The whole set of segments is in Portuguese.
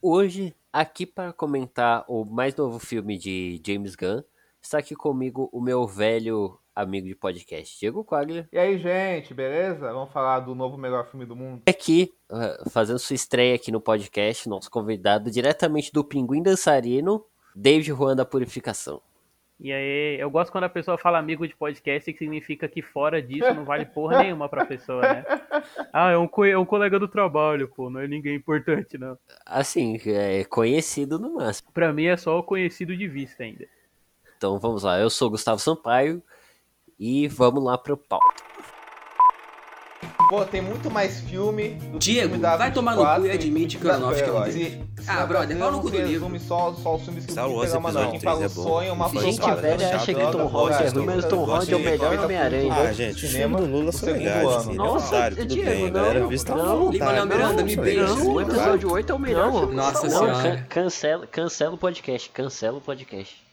Hoje, aqui para comentar o mais novo filme de James Gunn, está aqui comigo o meu velho amigo de podcast, Diego Quaglia. E aí, gente, beleza? Vamos falar do novo melhor filme do mundo? Aqui, uh, fazendo sua estreia aqui no podcast, nosso convidado diretamente do Pinguim Dançarino, David Juan da Purificação. E aí, eu gosto quando a pessoa fala amigo de podcast, que significa que fora disso não vale porra nenhuma pra pessoa, né? Ah, é um, co é um colega do trabalho, pô, não é ninguém importante, não. Assim, é conhecido no máximo. Pra mim é só o conhecido de vista ainda. Então vamos lá, eu sou Gustavo Sampaio e vamos lá pro pauta. Pô, tem muito mais filme do Diego, filme da vai tomar no cu e admite que o Aronofsky é um se, Ah, brother, pau no cu do livro. Só, só os filmes que Star Wars episódio não. 3 é bom. Sonho, uma gente velha acha que Tom Holland é ruim, mas Tom Holland é o melhor Homem-Aranha. Ah, gente, o filme do Lula são legais. Nossa, tudo bem, galera vista não, Lima Miranda, me beija. O episódio 8 é o melhor. Nossa senhora. Cancela, cancela o podcast, cancela o podcast.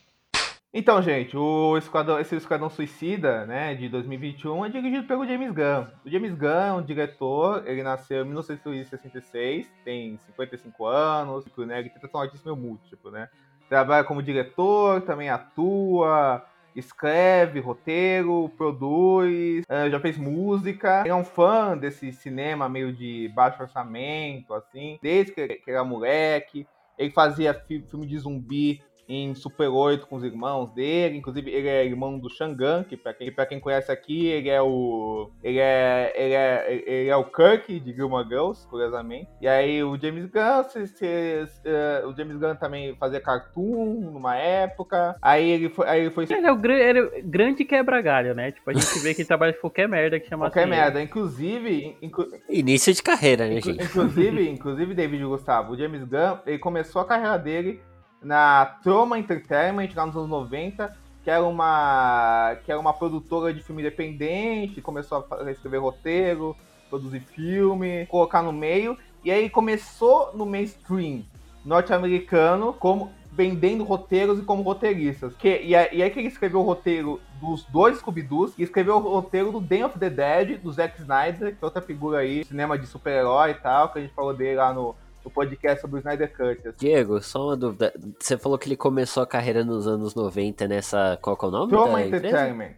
Então, gente, o Esquadrão, esse Esquadrão Suicida, né, de 2021, é dirigido pelo James Gunn. O James Gunn é um diretor, ele nasceu em 1966, tem 55 anos, né, ele tem tatuagem artística múltiplo, né. Trabalha como diretor, também atua, escreve roteiro, produz, eh, já fez música. Ele é um fã desse cinema meio de baixo orçamento, assim, desde que ele era moleque. Ele fazia filme de zumbi em Super 8 com os irmãos dele. Inclusive, ele é irmão do Shangan, que pra quem, pra quem conhece aqui, ele é o. Ele é. Ele é, ele é o Kirk de Gilmore Girls, curiosamente. E aí o James Gunn, se, se, se, uh, o James Gunn também fazia cartoon numa época. Aí ele foi. Aí ele, foi... ele é o ele é grande quebra-galho, né? Tipo, a gente vê que ele trabalha de qualquer merda que chama Qualquer assim merda. Ele. Inclusive. Inclu... Início de carreira, né, inclu... gente? Inclusive, inclusive, David Gustavo, o James Gunn, ele começou a carreira dele na Troma Entertainment, lá nos anos 90, que era uma, que era uma produtora de filme independente, começou a escrever roteiro, produzir filme, colocar no meio, e aí começou no mainstream norte-americano como vendendo roteiros e como roteiristas. Que, e, aí, e aí que ele escreveu o roteiro dos dois Scooby-Doos e escreveu o roteiro do Day of the Dead, do Zack Snyder, que é outra figura aí, cinema de super-herói e tal, que a gente falou dele lá no, o podcast sobre o Snyder Cut. Assim. Diego, só uma dúvida. Você falou que ele começou a carreira nos anos 90 nessa. Qual é o nome? Trauma Entertainment.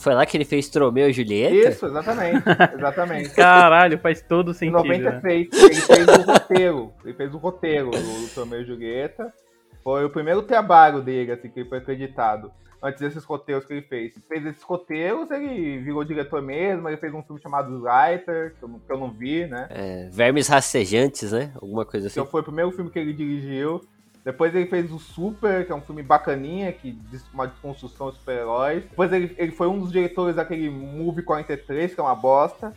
Foi lá que ele fez Tromeu e Julieta? Isso, exatamente. exatamente. Caralho, faz todo sentido. Em 90 né? ele fez o roteiro. Ele fez o roteiro do, do Tromeu e Julieta. Foi o primeiro trabalho dele, assim, que ele foi acreditado antes desses roteiros que ele fez. Fez esses roteiros, ele virou diretor mesmo, ele fez um filme chamado Writer, que eu, que eu não vi, né? É, Vermes Rastejantes, né? Alguma coisa assim. Então foi o primeiro filme que ele dirigiu. Depois ele fez o Super, que é um filme bacaninha, que diz uma desconstrução de super-heróis. Depois ele, ele foi um dos diretores daquele Movie 43, que é uma bosta.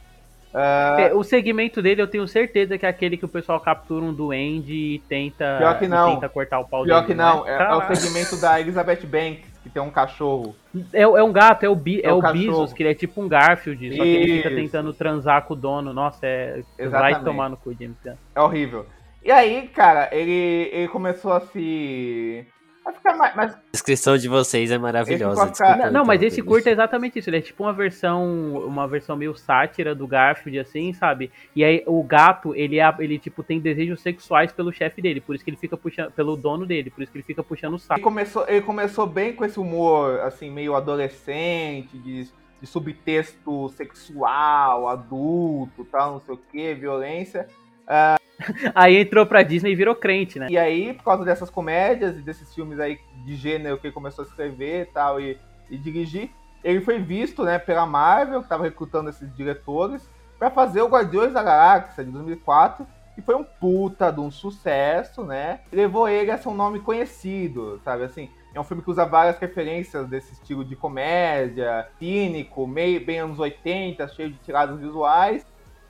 Uh... O segmento dele eu tenho certeza que é aquele que o pessoal captura um duende e tenta, Pior que não. tenta cortar o pau Pior dele. que não, é, é, o segmento da Elizabeth Banks, que tem um cachorro. É, é um gato, é o, Bi, é, é o, o Bezos, que ele é tipo um Garfield, só que ele fica tentando transar com o dono. Nossa, é. Exatamente. Vai tomar no cu, James Gunn. É horrível. E aí, cara, ele, ele começou a se. A ficar mais, mais... A descrição de vocês é maravilhosa. Ficar... Não, não, mas esse curto é exatamente isso. Ele é tipo uma versão, uma versão meio sátira do Garfield, assim, sabe? E aí o gato, ele, é, ele tipo, tem desejos sexuais pelo chefe dele, por isso que ele fica puxando, pelo dono dele, por isso que ele fica puxando o saco. Ele começou, ele começou bem com esse humor, assim, meio adolescente, de, de subtexto sexual, adulto, tal, não sei o que, violência. Uh... Aí entrou pra Disney e virou crente, né? E aí, por causa dessas comédias e desses filmes aí de gênero que ele começou a escrever e tal, e, e dirigir, ele foi visto, né, pela Marvel, que tava recrutando esses diretores, para fazer o Guardiões da Galáxia de 2004, que foi um puta de um sucesso, né? Levou ele a ser um nome conhecido, sabe, assim... É um filme que usa várias referências desse estilo de comédia, cínico, meio bem anos 80, cheio de tiradas visuais.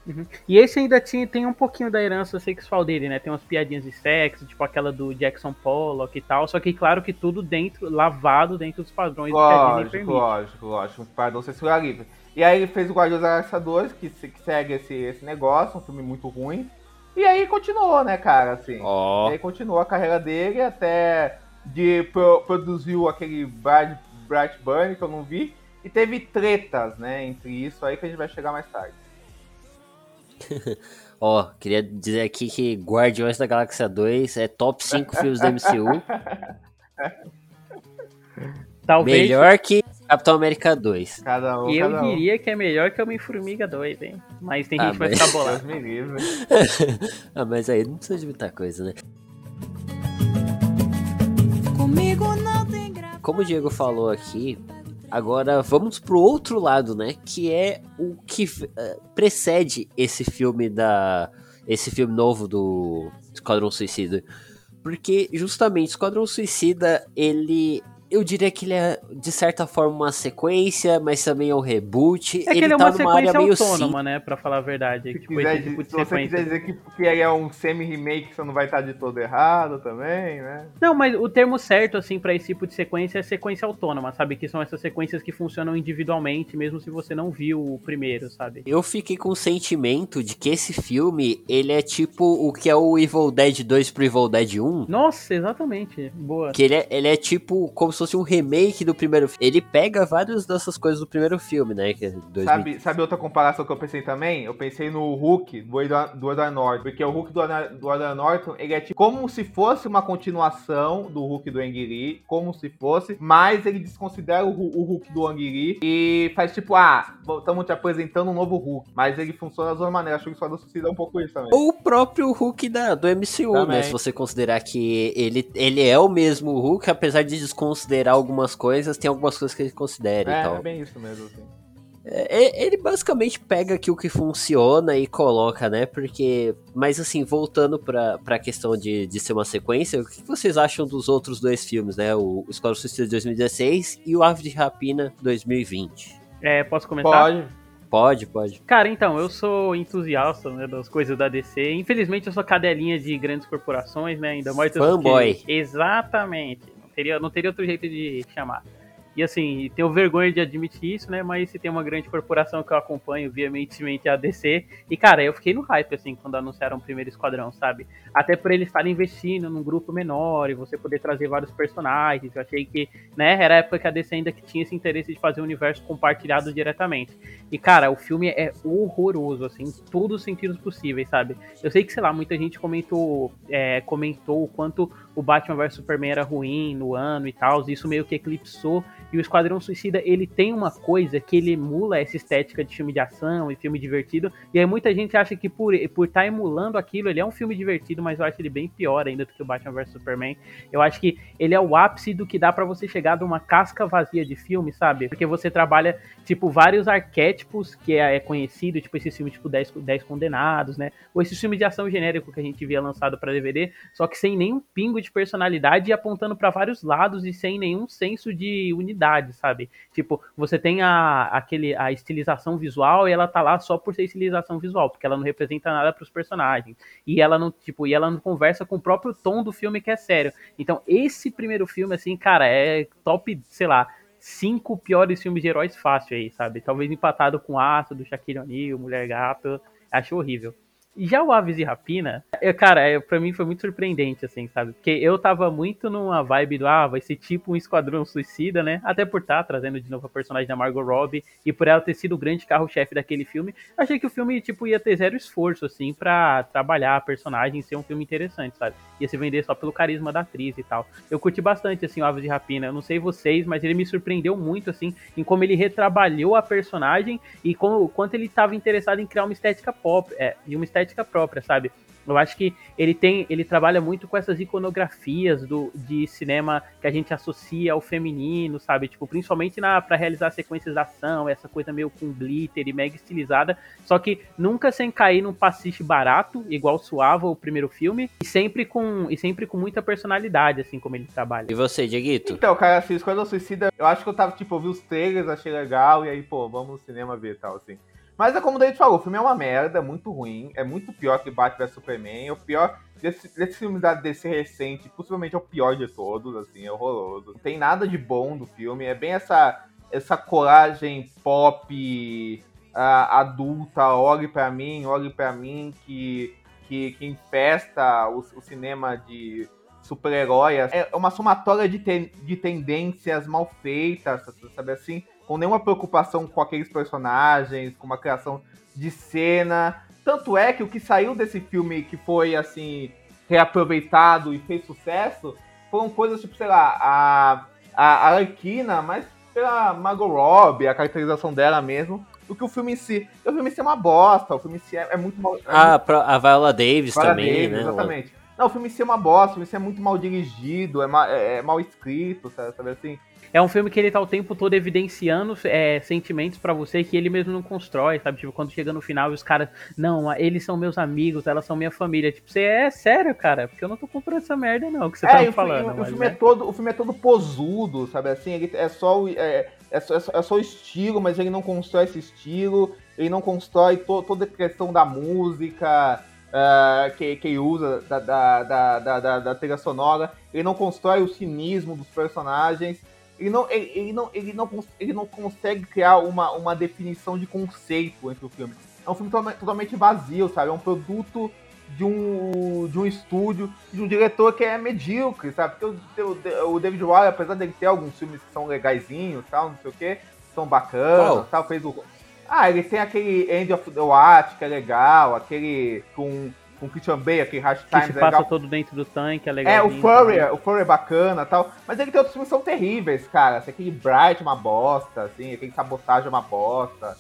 Uhum. E esse ainda tinha, tem um pouquinho da herança sexual dele, né? Tem umas piadinhas de sexo, tipo aquela do Jackson Pollock e tal. Só que, claro, que tudo dentro, lavado dentro dos padrões lógico, que a Disney permite. Lógico, lógico. Um padrão sexual livre. E aí ele fez o Guardiões 2, que, que segue esse, esse negócio, um filme muito ruim. E aí continuou, né, cara, assim. Oh. E aí continuou a carreira dele até de pro, produziu aquele Bright, Bright Burn que eu não vi. E teve tretas, né, entre isso aí que a gente vai chegar mais tarde. Ó, queria dizer aqui que Guardiões da Galáxia 2 é top 5 filmes do MCU. Talvez. Melhor que Capitão América 2. Cada um, E eu cada um. diria que é melhor que Homem-Formiga 2, hein? Mas tem Ah, gente que vai mas- ficar bolado. Ah, mas aí não precisa de muita coisa, né? Comigo não tem graça. Como o Diego falou aqui, agora vamos pro outro lado, né? Que é o que eh, precede esse filme da. Esse filme novo do Esquadrão Suicida. Porque justamente Esquadrão Suicida, ele. Eu diria que ele é, de certa forma, uma sequência, mas também é um reboot. É que ele, ele é tá uma numa área sequência meio autônoma, né? Pra falar a verdade. Se, Tipo, quiser, tipo de se você quiser dizer que, que é um semi-remake, você não vai estar de todo errado também, né? Não, mas o termo certo, assim, pra esse tipo de sequência é sequência autônoma, sabe? Que são essas sequências que funcionam individualmente, mesmo se você não viu o primeiro, sabe? Eu fiquei com o sentimento de que esse filme, ele é tipo o que é o Evil Dead 2 pro Evil Dead 1. Nossa, exatamente. Boa. Que ele é, ele é tipo como se fosse um remake do primeiro filme. Ele pega várias dessas coisas do primeiro filme, né? Que é 2000. Sabe, sabe outra comparação que eu pensei também? Eu pensei no Hulk do Edward, Norton. Porque o Hulk do, Edward- Norton, ele é tipo como se fosse uma continuação do Hulk do Ang Lee, como se fosse, mas ele desconsidera o, o Hulk do Ang Lee e faz tipo, ah, estamos te apresentando um novo Hulk. Mas ele funciona da mesma maneira. Acho que o Esquadrão Suicida é um pouco isso também. Ou o próprio Hulk da, do MCU, Também. né? Se você considerar que ele, ele é o mesmo Hulk, apesar de desconsiderar algumas coisas, tem algumas coisas que ele considera e É, tal. é bem isso mesmo, assim. É, ele basicamente pega aqui o que funciona e coloca, né? Porque. Mas assim, voltando pra, pra questão de, de ser uma sequência, o que vocês acham dos outros dois filmes, né? O Esquadrão Suicida de 2016 e o Ave de Rapina 2020? É, posso comentar? Pode. Pode, pode. Cara, então, eu sou entusiasta né, das coisas da DC. Infelizmente, eu sou cadelinha de grandes corporações, né? Ainda mais Fanboy. que- Exatamente. Teria, não teria outro jeito de chamar. E assim, tenho vergonha de admitir isso, né? Mas se tem uma grande corporação que eu acompanho veementemente a DC. E, cara, eu fiquei no hype, assim, quando anunciaram o primeiro esquadrão, sabe? Até por eles estarem investindo num grupo menor e você poder trazer vários personagens. Eu achei que, né, era a época que a DC ainda que tinha esse interesse de fazer o universo compartilhado diretamente. E, cara, o filme é horroroso, assim, em todos os sentidos possíveis, sabe? Eu sei que, sei lá, muita gente comentou, é, comentou o quanto o Batman vs Superman era ruim no ano e tal, isso meio que eclipsou. E o Esquadrão Suicida, ele tem uma coisa que ele emula essa estética de filme de ação e filme divertido. E aí muita gente acha que por estar por tá emulando aquilo, ele é um filme divertido, mas eu acho ele bem pior ainda do que o Batman vs Superman. Eu acho que ele é o ápice do que dá pra você chegar de uma casca vazia de filme, sabe? Porque você trabalha, tipo, vários arquétipos que é, é conhecido, tipo esse filme tipo 10, 10 Condenados, né? Ou esse filme de ação genérico que a gente via lançado pra DVD, só que sem nenhum pingo de personalidade e apontando pra vários lados e sem nenhum senso de unidade, sabe? Tipo, você tem a, aquele, a estilização visual e ela tá lá só por ser estilização visual, porque ela não representa nada pros personagens. E ela não, tipo, e ela não conversa com o próprio tom do filme que é sério. Então, esse primeiro filme, assim, cara, é top, sei lá, cinco piores filmes de heróis fácil aí, sabe? Talvez empatado com Aço, do Shaquille O'Neal, Mulher Gato. Acho horrível. E já o Aves e Rapina, é, cara, é, pra mim foi muito surpreendente, assim, sabe? Porque eu tava muito numa vibe do, ah, vai ser tipo um esquadrão suicida, né? Até por estar trazendo de novo a personagem da Margot Robbie e por ela ter sido o grande carro-chefe daquele filme, achei que o filme, tipo, ia ter zero esforço, assim, pra trabalhar a personagem e ser um filme interessante, sabe? Ia se vender só pelo carisma da atriz e tal. Eu curti bastante, assim, o Aves de Rapina. Eu não sei vocês, mas ele me surpreendeu muito, assim, em como ele retrabalhou a personagem e como, quanto ele estava interessado em criar uma estética pop, é, e uma estética própria, sabe? Eu acho que ele tem, ele trabalha muito com essas iconografias do, de cinema que a gente associa ao feminino, sabe? Tipo, principalmente na para realizar sequências de ação, essa coisa meio com glitter e mega estilizada, só que nunca sem cair num pastiche barato, igual suava o primeiro filme, e sempre com e sempre com muita personalidade assim como ele trabalha. E você, Dieguito? Então, cara, assim, Esquadrão Suicida, eu acho que eu tava, tipo, eu vi os trailers, achei legal, e aí, pô, vamos no cinema ver e tal, assim. Mas é como o David falou, o filme é uma merda, é muito ruim, é muito pior que Batman vs Superman, é o pior desse, desse filme da DC recente, possivelmente é o pior de todos, assim, é horroroso. Tem nada de bom do filme, é bem essa, essa coragem pop ah, adulta, olhe pra mim, olhe pra mim, que, que, que infesta o, o cinema de super-herói. É uma somatória de, ten, de tendências mal feitas, sabe assim? Com nenhuma preocupação com aqueles personagens, com uma criação de cena. Tanto é que o que saiu desse filme que foi, assim, reaproveitado e fez sucesso foram coisas tipo, sei lá, a, a Arlequina, mas pela Margot Robbie, a caracterização dela mesmo, do que o filme em si. O filme em si é uma bosta, o filme em si é, é muito mal. É ah, muito... a Viola Davis Viola também, Davis, né? Exatamente. Não, o filme em si é uma bosta, o filme em si é muito mal dirigido, é, mal, é, é mal escrito, sabe, sabe assim? É um filme que ele tá o tempo todo evidenciando é, sentimentos para você que ele mesmo não constrói, sabe? Tipo, quando chega no final e os caras, não, eles são meus amigos, elas são minha família. Tipo, você é sério, cara? Porque eu não tô comprando essa merda, não, que você é, tá me falando. O, mas, filme é né? todo, o filme é todo posudo, sabe assim? Ele é só, o- é, é, só, é só- é só o estilo, mas ele não constrói esse estilo, ele não constrói to- toda a questão da música ah, que, que usa, da, da, da, da, da- da trilha sonora, ele não constrói o cinismo dos personagens, ele não, ele, ele não, ele não, ele não consegue criar uma, uma definição de conceito entre o filme. É um filme totalmente, totalmente vazio, sabe? É um produto de um, de um estúdio, de um diretor que é medíocre, sabe? Porque o, o David Waller, apesar dele ter alguns filmes que são legaisinhos, tal, não sei o que, são bacanas, Qual? tal, fez o... Ah, ele tem aquele End of the Watch, que é legal, aquele com, com Christian Bale, aquele Que Times, se é passa legal. todo dentro do tanque, é legal. É, o Furry, o Furry é bacana tal. Mas ele tem outros filmes que são terríveis, cara. Assim, aquele Bright é uma bosta, assim, aquele Sabotagem é uma bosta.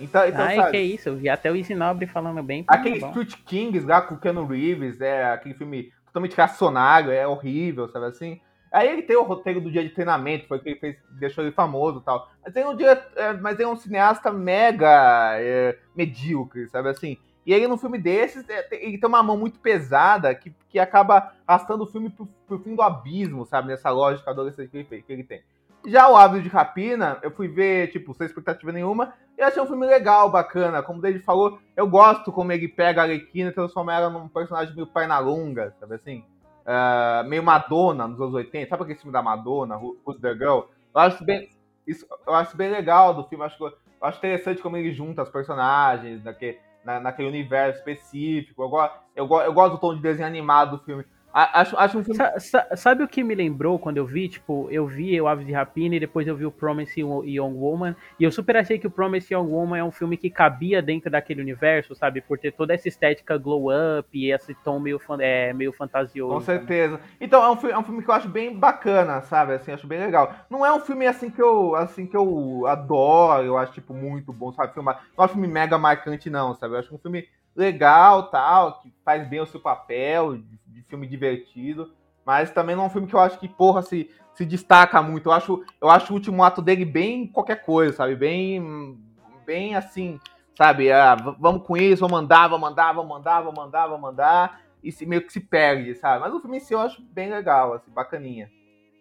Então, então Ai, sabe? que isso, eu vi até o Isinobre falando bem. Aquele bom. Street Kings lá com o Keanu Reeves, é aquele filme totalmente reacionário, é horrível, sabe assim? Aí ele tem o roteiro do dia de treinamento, que foi o que ele fez, deixou ele famoso e tal. Mas ele é um, dire- é, mas ele é um cineasta mega é, medíocre, sabe assim? E ele no filme desses, é, ele tem uma mão muito pesada que, que acaba arrastando o filme pro, pro fim do abismo, sabe? Nessa lógica adolescente que ele, que ele tem. Já o Hábito de Rapina, eu fui ver, tipo, sem expectativa nenhuma, e achei um filme legal, bacana. Como o David falou, eu gosto como ele pega a Arlequina e transforma ela num personagem meio perna longa, sabe assim? Ah, meio Madonna nos anos 80. Sabe aquele filme da Madonna, Who- Who's the Girl? Eu acho bem, isso, eu acho bem legal do filme. Acho, eu acho interessante como ele junta os personagens naquele, na, naquele universo específico. Eu, go- eu, go- eu gosto do tom de desenho animado do filme. Acho, acho um filme. Sa- sa- sabe o que me lembrou quando eu vi? Tipo, eu vi o Aves de Rapina e depois eu vi o Promise Young Woman. E eu super achei que o Promise Young Woman é um filme que cabia dentro daquele universo, sabe? Por ter toda essa estética glow up e esse tom meio, é, meio fantasioso. Com certeza. Então, é um, filme, é um filme que eu acho bem bacana, sabe? Assim, acho bem legal. Não é um filme assim que eu, assim, que eu adoro, eu acho, tipo, muito bom, sabe? Filmar. Não é um filme mega marcante, não, sabe? Eu acho um filme legal, tal, que faz bem o seu papel, de, filme divertido. Mas também não é um filme que eu acho que, porra, se, se destaca muito. Eu acho, eu acho o último ato dele bem qualquer coisa, sabe? Bem, bem assim, sabe? Ah, vamos com isso, vamos mandar, vamos mandar, vamos mandar, vamos mandar, vamos mandar. E se, meio que se perde, sabe? Mas o filme em si eu acho bem legal, assim, bacaninha.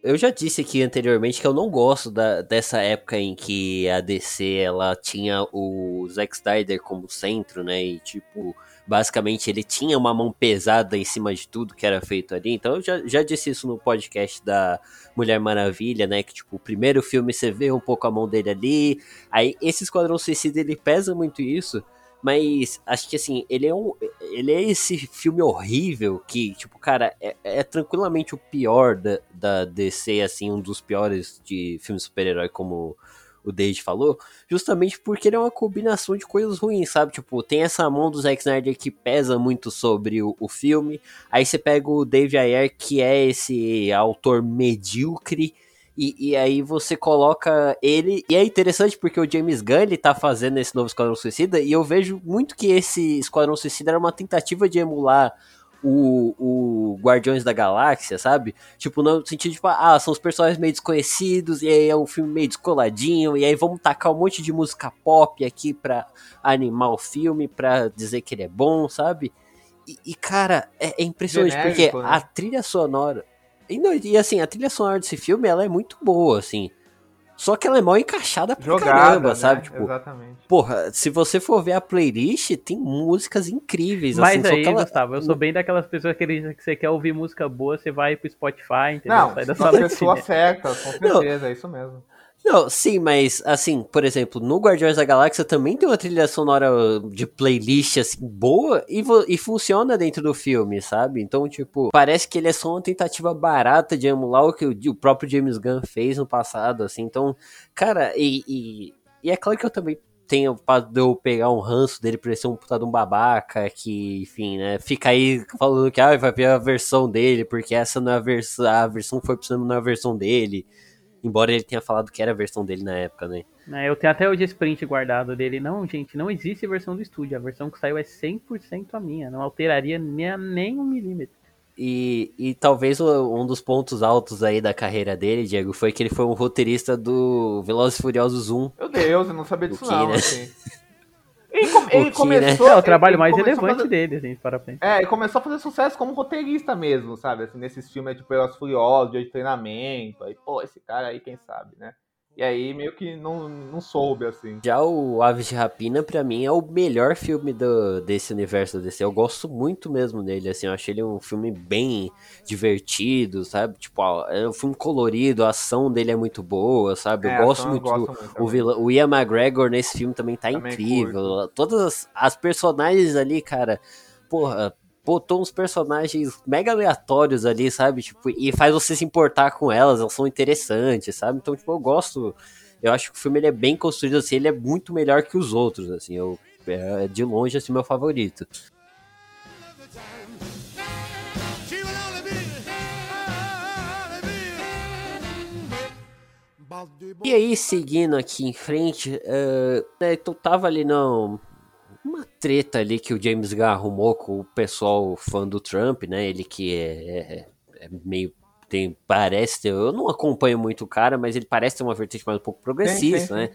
Eu já disse aqui anteriormente que eu não gosto da- dessa época em que a DC ela tinha o Zack Snyder como centro, né? E tipo, basicamente ele tinha uma mão pesada em cima de tudo que era feito ali. Então eu já, já disse isso no podcast da Mulher Maravilha, né? Que tipo, o primeiro filme você vê um pouco a mão dele ali. Aí esse Esquadrão Suicida ele pesa muito isso. Mas acho que assim, ele é, um, ele é esse filme horrível que, tipo, cara, é, é tranquilamente o pior da, da DC, assim, um dos piores de filme super-herói, como o Dave falou, justamente porque ele é uma combinação de coisas ruins, sabe? Tipo, tem essa mão do Zack Snyder que pesa muito sobre o, o filme, aí você pega o Dave Ayer, que é esse autor medíocre, e, e aí você coloca ele. E é interessante porque o James Gunn ele tá fazendo esse novo Esquadrão Suicida. E eu vejo muito que esse Esquadrão Suicida era uma tentativa de emular o, o Guardiões da Galáxia, sabe? Tipo, no sentido de, tipo, ah, são os personagens meio desconhecidos, e aí é um filme meio descoladinho, e aí vamos tacar um monte de música pop aqui pra animar o filme, pra dizer que ele é bom, sabe? E, e, cara, é, é impressionante, Genérico, porque né? a trilha sonora. E, não, e assim, a trilha sonora desse filme, ela é muito boa, assim. Só que ela é mal encaixada pra Jogada, caramba, né? sabe? Tipo, Exatamente. porra, se você for ver a playlist, tem músicas incríveis, Mas assim, só aí, que ela... Gustavo, eu sou bem daquelas pessoas que acreditam que você quer ouvir música boa, você vai pro Spotify, entendeu? Não, Sai da sala pessoas cinema. certas, com Não. certeza, é isso mesmo. Não, sim, mas assim, por exemplo, no Guardiões da Galáxia também tem uma trilha sonora de playlist assim boa e, e funciona dentro do filme, sabe? Então, tipo, parece que ele é só uma tentativa barata de emular o que o, o próprio James Gunn fez no passado, assim. Então, cara, e, e, e é claro que eu também tem o fato de eu pegar um ranço dele por ser um puta de um babaca, que, enfim, né? Fica aí falando que ah, vai ver a versão dele, porque essa não é a versão. A versão que foi cinema não é a versão dele. Embora ele tenha falado que era a versão dele na época, né? É, eu tenho até hoje esse print guardado dele. Não, gente, não existe versão do estúdio. A versão que saiu é 100% a minha. Não alteraria nem, nem um milímetro. E, e talvez um dos pontos altos aí da carreira dele, Diego, foi que ele foi um roteirista do Velozes e Furiosos 1. Meu Deus, eu não sabia disso não, né? assim. Ele, com- ele que, né? começou... É o trabalho ele mais relevante fazer- dele, assim, para pensar. É, ele começou a fazer sucesso como roteirista mesmo, sabe? Assim, nesses filmes, tipo, Velozes e Furiosos, Dia de Treinamento. Aí, pô, esse cara aí, quem sabe, né? E aí, meio que não, não soube, assim. Já o Aves de Rapina, pra mim, é o melhor filme do, desse universo do DC. Eu gosto muito mesmo dele, assim, eu achei ele um filme bem divertido, sabe? Tipo, ó, é um filme colorido, a ação dele é muito boa, sabe? É, eu gosto ação eu muito gosto do, muito o, vilão, o Ian McGregor nesse filme também tá Também incrível. Todas as, as personagens ali, cara, porra, botou uns personagens mega aleatórios ali, sabe? Tipo, e faz você se importar com elas, elas são interessantes, sabe? Então, tipo, eu gosto. Eu acho que o filme ele é bem construído assim, ele é muito melhor que os outros, assim. Eu, é de longe assim meu favorito. E aí, seguindo aqui em frente, eh, né, então tava ali não uma treta ali que o James Gunn arrumou com o pessoal fã do Trump, né? Ele que é, é- é meio tem parece ter, eu não acompanho muito o cara, mas ele parece ter uma vertente mais um pouco progressista, né?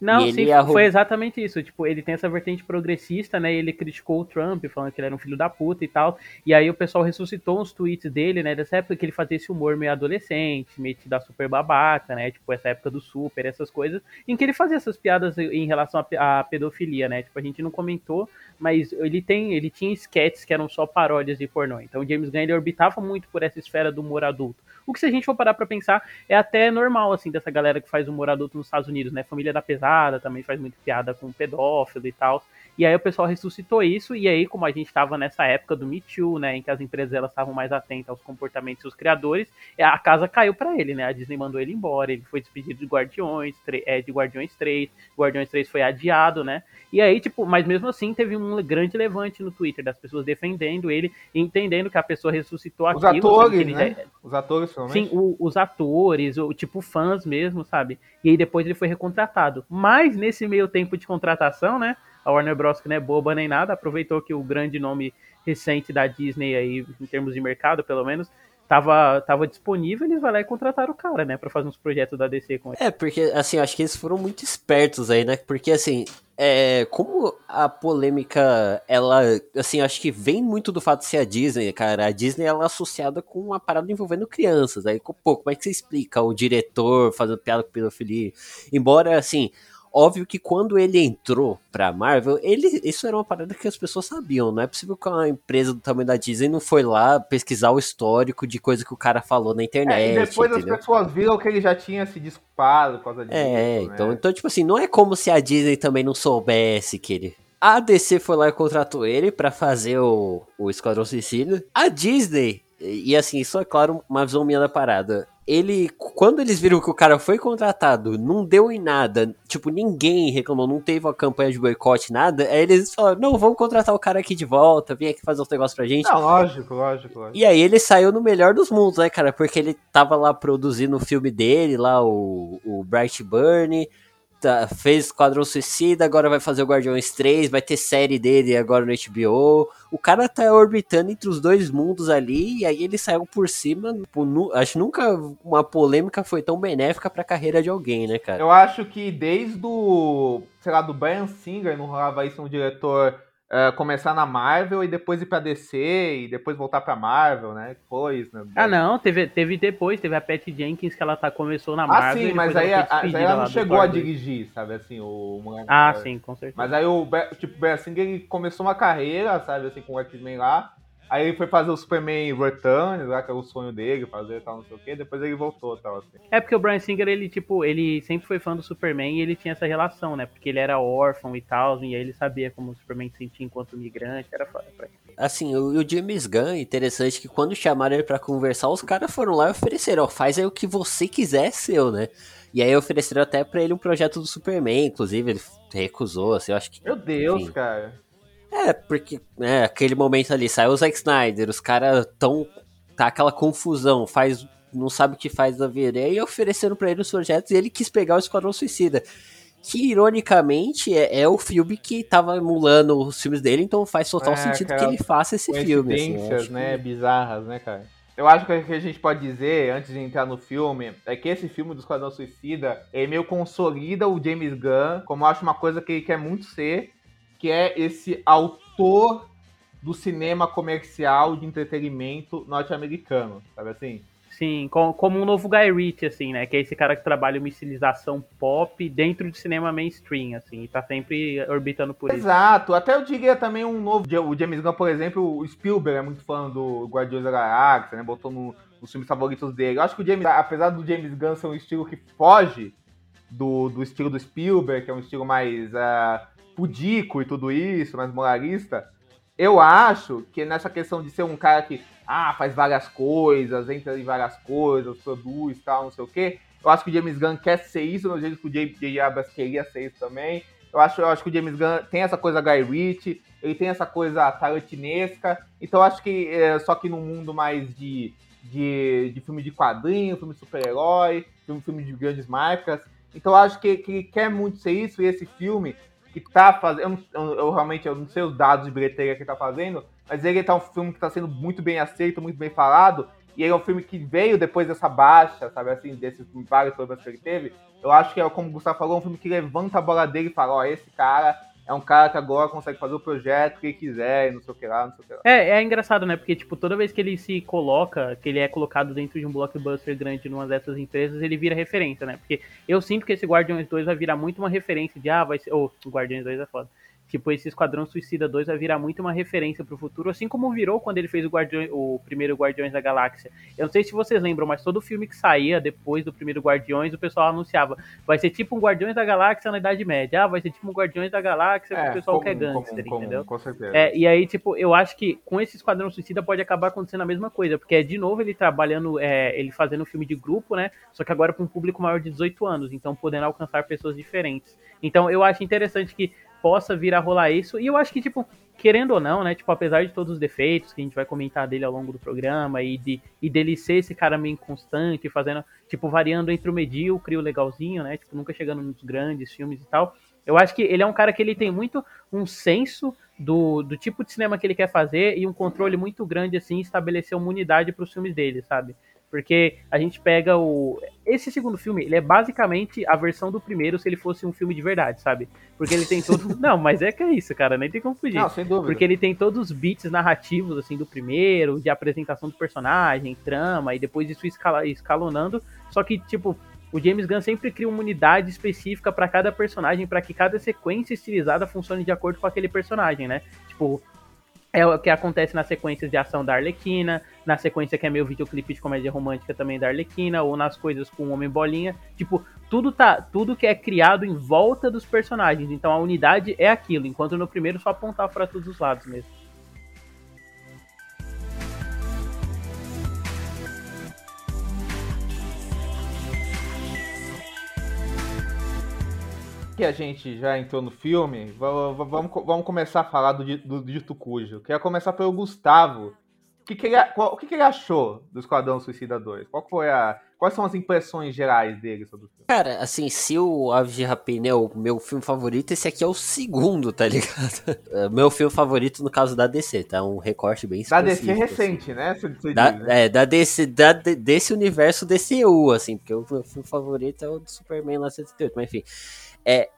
Não, sim, foi exatamente isso. Tipo, ele tem essa vertente progressista, né? Ele criticou o Trump, falando que ele era um filho da puta e tal. E aí o pessoal ressuscitou uns tweets dele, né? Dessa época que ele fazia esse humor meio adolescente, meio da super babaca, né? Tipo, essa época do super, essas coisas. Em que ele fazia essas piadas em relação à pe- à pedofilia, né? Tipo, a gente não comentou, mas ele tem, ele tinha sketches que eram só paródias de pornô. Então o James Gunn ele orbitava muito por essa esfera do humor adulto. O que se a gente for parar pra pensar é até normal assim dessa galera que faz humor adulto nos Estados Unidos, né? Família da Pesada também faz muito piada com pedófilo e tal. E aí o pessoal ressuscitou isso e aí como a gente estava nessa época do Me Too, né, em que as empresas elas estavam mais atentas aos comportamentos dos criadores, é, a casa caiu pra ele, né? A Disney mandou ele embora, ele foi despedido de Guardiões, é, de Guardiões 3, Guardiões 3 foi adiado, né? E aí, tipo, mas mesmo assim teve um grande levante no Twitter das pessoas defendendo ele, entendendo que a pessoa ressuscitou Os aquilo. atores, assim, que ele já- né? Os atores, Sim, o- os atores, o tipo fãs mesmo, sabe? E aí depois ele foi recontratado. Mas nesse meio tempo de contratação, né? A Warner Bros. que não é boba nem nada, aproveitou que o grande nome recente da Disney aí, em termos de mercado, pelo menos, tava, tava disponível, eles vão lá e contrataram o cara, né? Pra fazer uns projetos da DC com ele. É, porque, assim, acho que eles foram muito espertos aí, né? Porque, assim, é, como a polêmica, ela, assim, acho que vem muito do fato de ser a Disney, cara. A Disney, ela é associada com uma parada envolvendo crianças. Aí, pô, como é que você explica o diretor fazendo piada com pedofilia? Embora, assim, óbvio que quando ele entrou pra Marvel, ele, isso era uma parada que as pessoas sabiam. Não é possível que uma empresa do tamanho da Disney não foi lá pesquisar o histórico de coisa que o cara falou na internet. É, e depois entendeu? as pessoas viram que ele já tinha se desculpado por causa disso. É, né? então, então, tipo assim, não é como se a Disney também não soubesse que ele. A DC foi lá e contratou ele pra fazer o, o Esquadrão Suicida. A Disney, e assim, isso é claro uma visão minha da parada. Ele, quando eles viram que o cara foi contratado, não deu em nada, tipo, ninguém reclamou, não teve uma campanha de boicote, nada, aí eles falaram, não, vamos contratar o cara aqui de volta, vem aqui fazer uns negócios pra gente. Não, lógico, lógico, lógico. E aí ele saiu no melhor dos mundos, né, cara? Porque ele tava lá produzindo o filme dele, lá, o, o Bright Burn, tá- fez Esquadrão Suicida, agora vai fazer o Guardiões 3, vai ter série dele agora no HBO. O cara tá orbitando entre os dois mundos ali, e aí ele saiu por cima. tipo, acho que nunca uma polêmica foi tão benéfica pra carreira de alguém, né, cara? Eu acho que desde o, sei lá, do Brian Singer não rolava isso um diretor eh, começar na Marvel e depois ir pra DC e depois voltar pra Marvel, né? Foi isso, né? Ah, não, teve, teve depois, teve a Patty Jenkins que ela tá, começou na Ah, Marvel. sim, e mas aí, ela a- aí ela não chegou a dirigir, sabe assim, o... Ah, sim, com certeza. Mas aí o, tipo, o Brian Singer ele começou uma carreira, sabe, assim, com o X-Men lá, Aí ele foi fazer o Superman Returns, lá que é o sonho dele, fazer tal, não sei o quê. Depois ele voltou tal, assim. É porque o Brian Singer, ele, tipo, ele sempre foi fã do Superman e ele tinha essa relação, né? Porque ele era órfão e tal, e aí ele sabia como o Superman se sentia enquanto migrante, era foda pra ele. Assim, o, o James Gunn, interessante que quando chamaram ele pra conversar, os caras foram lá e ofereceram, ó, faz aí o que você quiser seu, né? E aí ofereceram até pra ele um projeto do Superman, inclusive, ele recusou, assim, eu acho que... Meu Deus, enfim. cara. É, porque, né, aquele momento ali, saiu o Zack Snyder, os caras tão. tá aquela confusão, faz. não sabe o que faz da vida. E aí ofereceram pra ele os projetos e ele quis pegar o Esquadrão Suicida. Que, ironicamente, é, é o filme que tava emulando os filmes dele, então faz total É, sentido cara, que ele faça esse filme. Assim, né? que- Bizarras, né, cara? Eu acho que o que a gente pode dizer, antes de entrar no filme, é que esse filme do Esquadrão Suicida, ele meio consolida o James Gunn, como eu acho uma coisa que ele quer muito ser, que é esse autor do cinema comercial de entretenimento norte-americano, sabe assim? Sim, co- como um novo Guy Ritchie, assim, né? Que é esse cara que trabalha uma estilização pop dentro do cinema mainstream, assim, e tá sempre orbitando por isso. Exato, até eu diria também um novo. O James Gunn, por exemplo, o Spielberg é muito fã do Guardiões da Galáxia, né? Botou no, nos filmes favoritos dele. Eu acho que o James, apesar do James Gunn ser um estilo que foge do, do estilo do Spielberg, que é um estilo mais ah, pudico e tudo isso, mais moralista, eu acho que nessa questão de ser um cara que ah, faz várias coisas, entra em várias coisas, produz tal, não sei o quê. Eu acho que o James Gunn quer ser isso, no jeito que o J.J. Abrams queria ser isso também. Eu acho, eu acho que o James Gunn tem essa coisa Guy Ritchie, ele tem essa coisa tarantinesca. Então acho que é, só que num mundo mais de, de, de filme de quadrinho, filme de super-herói, filme, filme de grandes marcas. Então acho que, que ele quer muito ser isso, e esse filme que tá fazendo. Eu, eu- realmente eu não sei os dados de bilheteria que tá fazendo, mas ele tá um filme que tá sendo muito bem aceito, muito bem falado. E ele é um filme que veio depois dessa baixa, sabe assim, desses vários problemas que ele teve. Eu acho que é, como o Gustavo falou, um filme que levanta a bola dele e fala, ó, esse cara é um cara que agora consegue fazer o projeto que quiser, e não sei o que lá, não sei o que lá. É, é engraçado, né? Porque, tipo, toda vez que ele se coloca, que ele é colocado dentro de um blockbuster grande numa dessas empresas, ele vira referência, né? Porque eu sinto que esse Guardiões 2 vai virar muito uma referência de, ah, vai ser. Ou, o Guardiões 2 é foda. Tipo, esse Esquadrão Suicida 2 vai virar muito uma referência pro futuro, assim como virou quando ele fez o, Guardiões, o primeiro Guardiões da Galáxia. Eu não sei se vocês lembram, mas todo filme que saía depois do primeiro Guardiões, o pessoal anunciava. Vai ser tipo um Guardiões da Galáxia na Idade Média. Ah, vai ser tipo um Guardiões da Galáxia que o pessoal quer gangster, comum, entendeu? com certeza. É, e aí, tipo, eu acho que com esse Esquadrão Suicida pode acabar acontecendo a mesma coisa, porque é de novo ele trabalhando, é, ele fazendo um filme de grupo, né? Só que agora para um público maior de 18 anos, então podendo alcançar pessoas diferentes. Então eu acho interessante que possa vir a rolar isso, e eu acho que, tipo, querendo ou não, né? Tipo, apesar de todos os defeitos que a gente vai comentar dele ao longo do programa e, de, e dele ser esse cara meio inconstante, fazendo, tipo, variando entre o medíocre e o legalzinho, né? Tipo, nunca chegando nos grandes filmes e tal. Eu acho que ele é um cara que ele tem muito um senso do, do tipo de cinema que ele quer fazer e um controle muito grande, assim, estabelecer uma unidade para os filmes dele, sabe? Porque a gente pega o. Esse segundo filme, ele é basicamente a versão do primeiro se ele fosse um filme de verdade, sabe? Porque ele tem todo. Não, mas é que é isso, cara, nem tem como fugir. Não, sem dúvida. Porque ele tem todos os beats narrativos, assim, do primeiro, de apresentação do personagem, trama, e depois isso escala, escalonando. Só que, tipo, o James Gunn sempre cria uma unidade específica para cada personagem, para que cada sequência estilizada funcione de acordo com aquele personagem, né? Tipo, é o que acontece nas sequências de ação da Arlequina, na sequência que é meio videoclipe de comédia romântica também da Arlequina, ou nas coisas com o Homem Bolinha. Tipo, tudo tá, tudo que é criado em volta dos personagens. Então a unidade é aquilo, enquanto no primeiro só apontava para todos os lados mesmo. Que a gente já entrou no filme, va- va- vamos, vamos começar a falar do, do Dito Cujo. Queria começar pelo Gustavo. O que, que ele, qual- o que, que ele achou do Esquadrão Suicida 2? Qual foi a, quais são as impressões gerais dele sobre o filme? Cara, assim, se o Aves de Rapina é o meu filme favorito, esse aqui é o segundo, tá ligado? É, meu filme favorito no caso da DC, tá? Um recorte bem Da. DC assim. recente, né? Você, você Da, diz, né? é, da DC, da, de- desse universo DCU, assim, porque o meu filme favorito é o do Superman lá 78, mas enfim. É,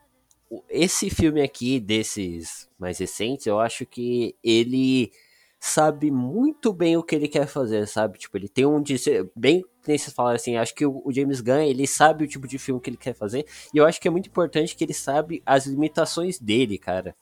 esse filme aqui, desses mais recentes, eu acho que ele sabe muito bem o que ele quer fazer, sabe? Tipo, ele tem um disse- bem nem vocês falaram assim, acho que o, o James Gunn, ele sabe o tipo de filme que ele quer fazer, e eu acho que é muito importante que ele sabe as limitações dele, cara.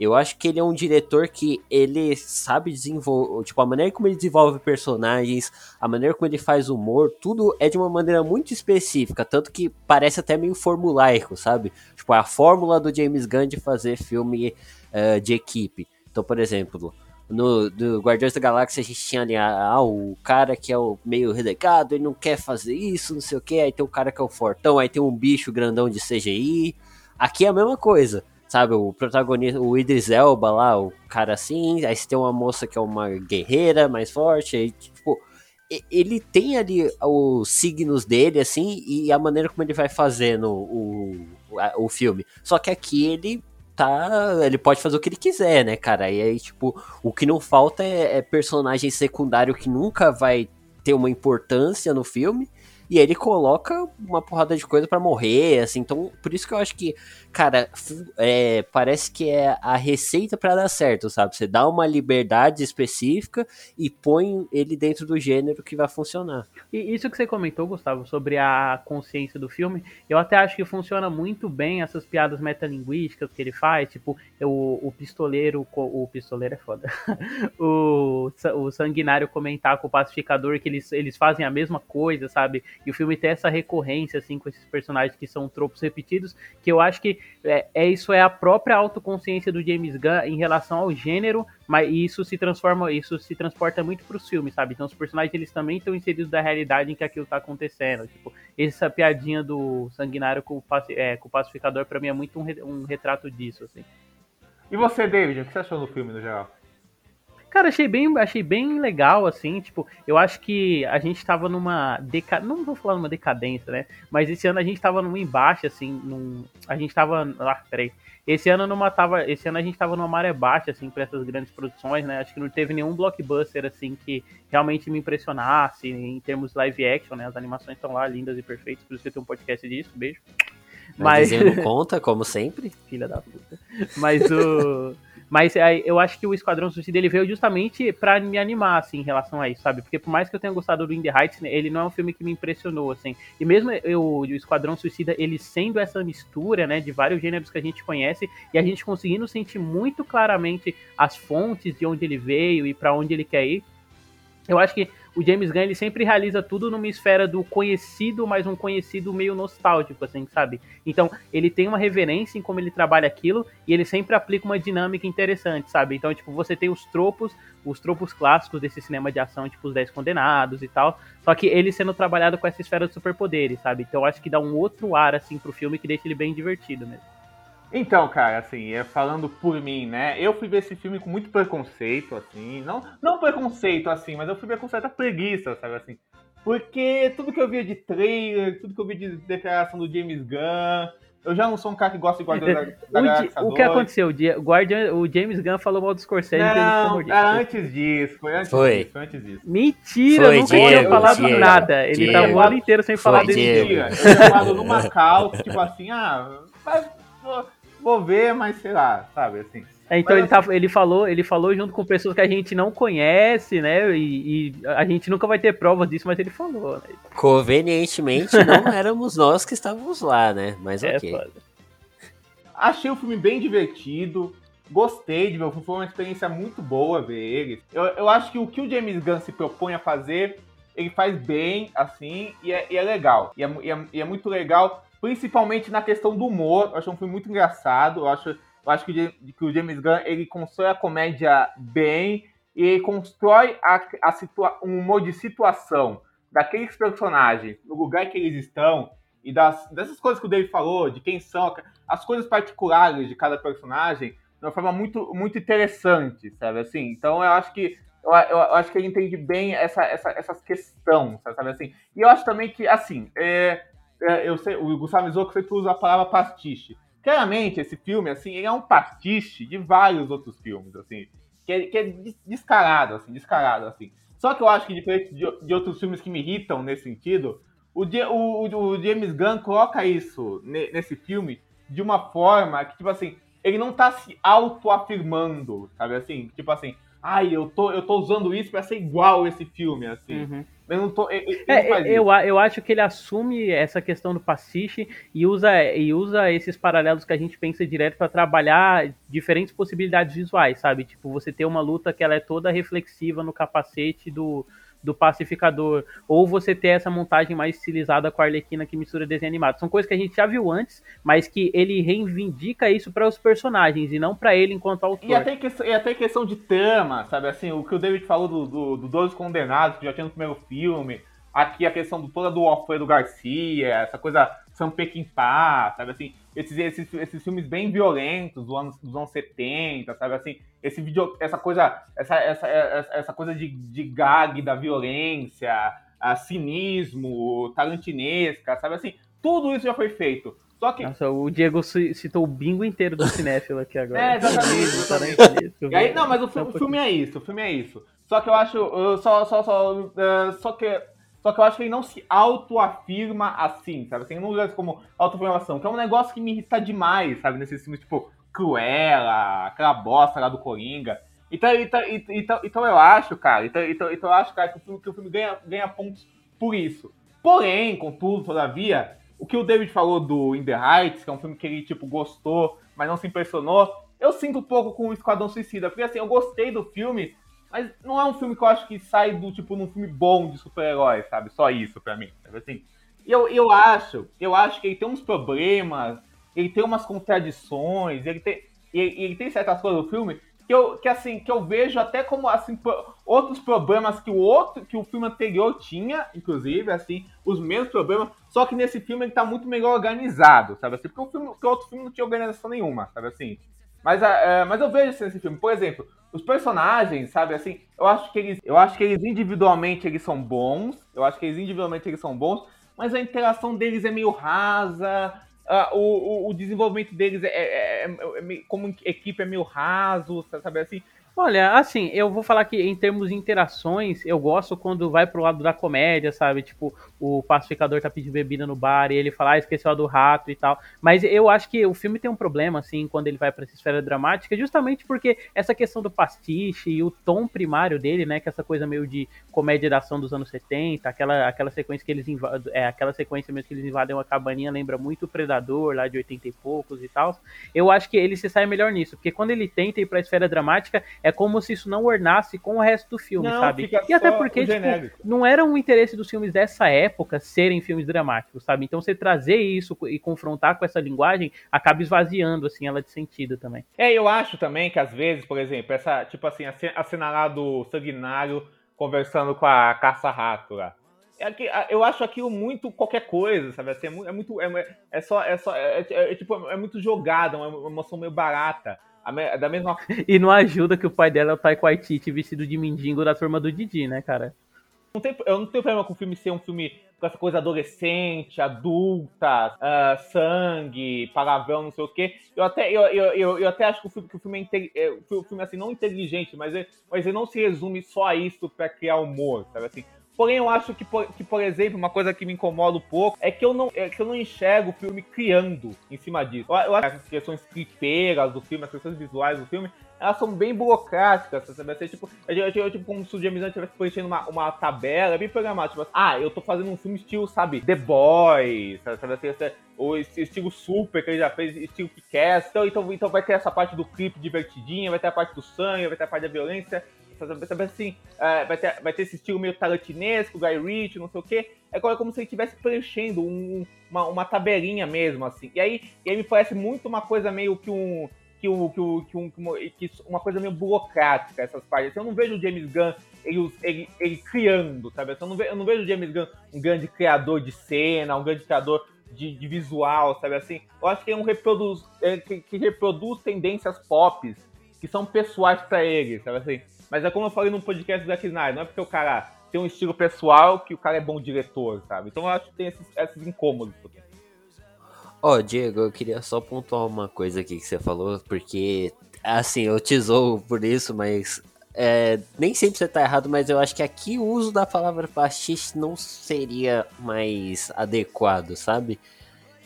Eu acho que ele é um diretor que ele sabe desenvolver, tipo, a maneira como ele desenvolve personagens, a maneira como ele faz humor, tudo é de uma maneira muito específica, tanto que parece até meio formulaico, sabe? Tipo, a fórmula do James Gunn de fazer filme uh, de equipe. Então, por exemplo, no do Guardiões da Galáxia a gente tinha ali ah, o cara que é o meio relegado, ele não quer fazer isso, não sei o que, aí tem o cara que é o fortão, aí tem um bicho grandão de CGI. Aqui é a mesma coisa sabe, o protagonista, o Idris Elba lá, o cara assim, aí você tem uma moça que é uma guerreira mais forte, aí, tipo, ele tem ali os signos dele, assim, e a maneira como ele vai fazendo o, o, filme. Só que aqui ele tá. Ele pode fazer o que ele quiser, né, cara? E aí, tipo, o que não falta é, é personagem secundário que nunca vai ter uma importância no filme. E aí ele coloca uma porrada de coisa para morrer, assim. Então, por isso que eu acho que cara, é, parece que é a receita para dar certo, sabe? Você dá uma liberdade específica e põe ele dentro do gênero que vai funcionar. E isso que você comentou, Gustavo, sobre a consciência do filme, eu até acho que funciona muito bem essas piadas metalinguísticas que ele faz, tipo, o, o pistoleiro, o pistoleiro é foda, o, o sanguinário comentar com o pacificador que eles, eles fazem a mesma coisa, sabe? E o filme tem essa recorrência, assim, com esses personagens que são tropos repetidos, que eu acho que é, é, isso é a própria autoconsciência do James Gunn em relação ao gênero, mas isso se transforma, isso se transporta muito para os filmes, sabe? Então os personagens eles também estão inseridos da realidade em que aquilo está acontecendo. Tipo, essa piadinha do sanguinário com o, é, com o pacificador para mim é muito um, um retrato disso, assim. E você, David, o que você achou do filme no geral? Cara, achei bem, achei bem legal, assim, tipo, eu acho que a gente tava numa deca... não vou falar numa decadência, né, mas esse ano a gente tava num embaixo, assim, num... a gente tava, ah, peraí, esse ano numa tava, esse ano a gente tava numa maré baixa, assim, pra essas grandes produções, né, acho que não teve nenhum blockbuster, assim, que realmente me impressionasse em termos live action, né, as animações estão lá, lindas e perfeitas, por isso que eu tenho um podcast disso, beijo. Mas, Mas... conta, como sempre. Filha da puta. Mas o... Mas eu acho que o Esquadrão Suicida ele veio justamente para me animar, assim, em relação a isso, sabe? Porque por mais que eu tenha gostado do In The Heights, ele não é um filme que me impressionou, assim. E mesmo eu, o Esquadrão Suicida, ele sendo essa mistura, né, de vários gêneros que a gente conhece, e a gente conseguindo sentir muito claramente as fontes de onde ele veio e para onde ele quer ir, eu acho que o James Gunn ele sempre realiza tudo numa esfera do conhecido, mas um conhecido meio nostálgico, assim, sabe? Então, ele tem uma reverência em como ele trabalha aquilo e ele sempre aplica uma dinâmica interessante, sabe? Então, tipo, você tem os tropos, os tropos clássicos desse cinema de ação, tipo os Dez Condenados e tal, só que ele sendo trabalhado com essa esfera de superpoderes, sabe? Então, eu acho que dá um outro ar, assim, pro filme que deixa ele bem divertido mesmo. Então, cara, assim, é, falando por mim, né? Eu fui ver esse filme com muito preconceito, assim. Não, não preconceito, assim, mas eu fui ver com certa preguiça, sabe, assim. Porque tudo que eu via de trailer, tudo que eu vi de declaração do James Gunn, eu já não sou um cara que gosta de Guardiões da, da O que aconteceu? O, Guardian, o James Gunn falou mal do Scorsese. Não, era é antes disso. Foi antes foi. disso. Foi antes disso. Mentira, foi, nunca tinha falado Diego, nada. Ele Diego. tá o ano inteiro sem foi, falar dele. Diego. Eu tinha falado no Macau, tipo assim, ah... Mas, vou ver, mas sei lá, sabe, assim. É, então ele, tá, ele, falou, ele falou junto com pessoas que a gente não conhece, né? E, e, a gente nunca vai ter provas disso, mas ele falou, né? Convenientemente não éramos nós que estávamos lá, né? Mas é, ok. Foda. Achei o filme bem divertido. Gostei de ver foi uma experiência muito boa ver ele. Eu, eu acho que o que o James Gunn se propõe a fazer, ele faz bem, assim, e é, e é legal. E é, e é, e é muito legal principalmente na questão do humor. Eu acho um filme muito engraçado. Eu acho, eu acho que, que o James Gunn ele constrói a comédia bem e constrói a, a situa um humor de situação daqueles personagens, no lugar que eles estão e das, dessas coisas que o David falou, de quem são, as coisas particulares de cada personagem, de uma forma muito, muito interessante, sabe assim? Então eu acho que eu, eu, eu acho que ele entende bem essa, essa, essas questões, sabe assim? E eu acho também que, assim, é, é, eu sei, o Gustavo Mizouko sempre usa a palavra pastiche. Claramente, esse filme, assim, ele é um pastiche de vários outros filmes, assim, que é, que é descarado, assim, descarado, assim. Só que eu acho que, diferente de, de outros filmes que me irritam nesse sentido, o, o, o James Gunn coloca isso nesse filme de uma forma que, tipo assim, ele não tá se autoafirmando, sabe assim? Tipo assim, ai, eu tô, eu tô usando isso pra ser igual esse filme, assim. Uhum. Eu não tô. Eu, eu, É, faz eu, eu acho que ele assume essa questão do pastiche e usa, e usa esses paralelos que a gente pensa direto para trabalhar diferentes possibilidades visuais, sabe? Tipo, você ter uma luta que ela é toda reflexiva no capacete do, do pacificador, ou você ter essa montagem mais estilizada com a Arlequina que mistura desenho animado. São coisas que a gente já viu antes, mas que ele reivindica isso para os personagens e não para ele enquanto autor. E até, questão, e até questão de trama, sabe? Assim, o que o David falou do, do, do Dois Condenados, que já tinha no primeiro filme. Aqui a questão do, toda do Alfredo Garcia, essa coisa Sam Peckinpah, sabe? Assim, esses, esses, esses filmes bem violentos dos anos, dos anos 70, sabe? Assim, esse vídeo, essa coisa, essa, essa, essa, coisa de, de gag da violência, a cinismo, tarantinesca, sabe? Assim, tudo isso já foi feito. Só que Nossa, o Diego ci- citou o bingo inteiro do cinéfilo aqui agora. É, exatamente, E aí, não, mas o, filme é isso, o filme é isso. Só que eu acho. Só, só, só, eh, só que. Só que eu acho que ele não se autoafirma assim, sabe? Assim, não usa isso como autoafirmação, que é um negócio que me irrita demais, sabe? Nesses filmes, tipo, Cruella, aquela bosta lá do Coringa. Então, então, então, então eu acho, cara, então, então, então eu acho, cara, que o filme, que o filme ganha, ganha pontos por isso. Porém, contudo, todavia, o que o David falou do In the Heights, que é um filme que ele, tipo, gostou, mas não se impressionou, eu sinto um pouco com o Esquadrão Suicida, porque assim, eu gostei do filme, mas não é um filme que eu acho que sai do, tipo, num filme bom de super-herói, sabe? Só isso pra mim, assim? Eu, eu acho, eu acho que ele tem uns problemas, ele tem umas contradições, ele tem, ele, ele tem certas coisas do filme que eu, que assim, que eu vejo até como, assim, pro- outros problemas que o outro, que o filme anterior tinha, inclusive, assim, os mesmos problemas, só que nesse filme ele tá muito melhor organizado, sabe assim? Porque o, filme, porque o outro filme não tinha organização nenhuma, sabe assim? Mas, é, mas eu vejo isso nesse filme. Por exemplo, os personagens, sabe, assim, eu acho que eles, eu acho que eles individualmente eles são bons, eu acho que eles individualmente eles são bons, mas a interação deles é meio rasa, ah, o, o, o desenvolvimento deles é, é- é- é meio- como equipe é meio raso, sabe assim? Olha, assim, eu vou falar que em termos de interações, eu gosto quando vai pro lado da comédia, sabe? Tipo, o pacificador tá pedindo bebida no bar e ele fala, ah, esqueceu a do rato e tal. Mas eu acho que o filme tem um problema, assim, quando ele vai pra essa esfera dramática, justamente porque essa questão do pastiche e o tom primário dele, né? Que é essa coisa meio de comédia da ação dos anos 70, aquela, aquela sequência que eles invadem, é, aquela sequência mesmo que eles invadem uma cabaninha, lembra muito o Predador, lá de 80 e poucos e tal. Eu acho que ele se sai melhor nisso, porque quando ele tenta ir pra esfera dramática, é como se isso não ornasse com o resto do filme, Não, sabe? E até porque, tipo, não era um interesse dos filmes dessa época serem filmes dramáticos, sabe? Então você trazer isso e confrontar com essa linguagem acaba esvaziando, assim, ela de sentido também. É, eu acho também que às vezes, por exemplo, essa, tipo assim, a ce- a cena lá do Sanguinário conversando com a Caça-Rato lá. É Eu acho aquilo muito qualquer coisa, sabe? Assim, é é muito. É, é só. É, só é, é- é tipo, é muito jogada, uma uma emoção meio barata. Me- Da mesma E não ajuda que o pai dela é o Taika Waititi vestido de mendigo da turma do Didi, né, cara? Não tem- eu não tenho problema com o filme ser um filme com essa coisa adolescente, adulta, ah, sangue, palavrão, não sei o quê. Eu até, eu, eu, eu, eu até acho que o filme, que o filme é, inte- é, o filme assim, não inteligente, mas, ele- mas ele não se resume só a isso pra criar humor, sabe assim? Porém, eu acho que por, que, por exemplo, uma coisa que me incomoda um pouco é que eu não, é que eu não enxergo o filme criando em cima disso. Eu, eu acho que as questões clipeiras do filme, as questões visuais do filme, elas são bem burocráticas, sabe? Assim, tipo, é, é, é, tipo como se o James Gunn estivesse preenchendo uma, uma tabela, é bem programado. Tipo, assim, ah, eu tô fazendo um filme estilo, sabe, The Boys, sabe? assim, esse- ou estilo super que ele já fez, estilo Kick-Ass. Então, então, então vai ter essa parte do clipe divertidinha, vai ter a parte do sangue, vai ter a parte da violência. Sabe, assim, é, vai, ter, vai ter esse estilo meio tarantinesco, Guy Ritchie, não sei o quê. É como, é se ele estivesse preenchendo um- uma, uma tabelinha mesmo, assim. E aí, e aí me parece muito uma coisa meio que um. Que, um, que, um, que, um, que uma- coisa meio burocrática, essas partes. Eu não vejo o James Gunn ele, ele, ele criando, sabe? Eu não, vejo, eu não vejo o James Gunn um grande criador de cena, um grande criador de, de visual, sabe assim? Eu acho que é um reproduz, é, que, que reproduz tendências pop que são pessoais pra ele, sabe assim? Mas é como eu falei no podcast do Zack Snyder, não é porque o cara tem um estilo pessoal que o cara é bom diretor, sabe? Então eu acho que tem esses, esses incômodos. Ó, Diego, eu queria só pontuar uma coisa aqui que você falou, porque, assim, eu te zoo por isso, mas é, nem sempre você tá errado, mas eu acho que aqui o uso da palavra pastiche não seria mais adequado, sabe?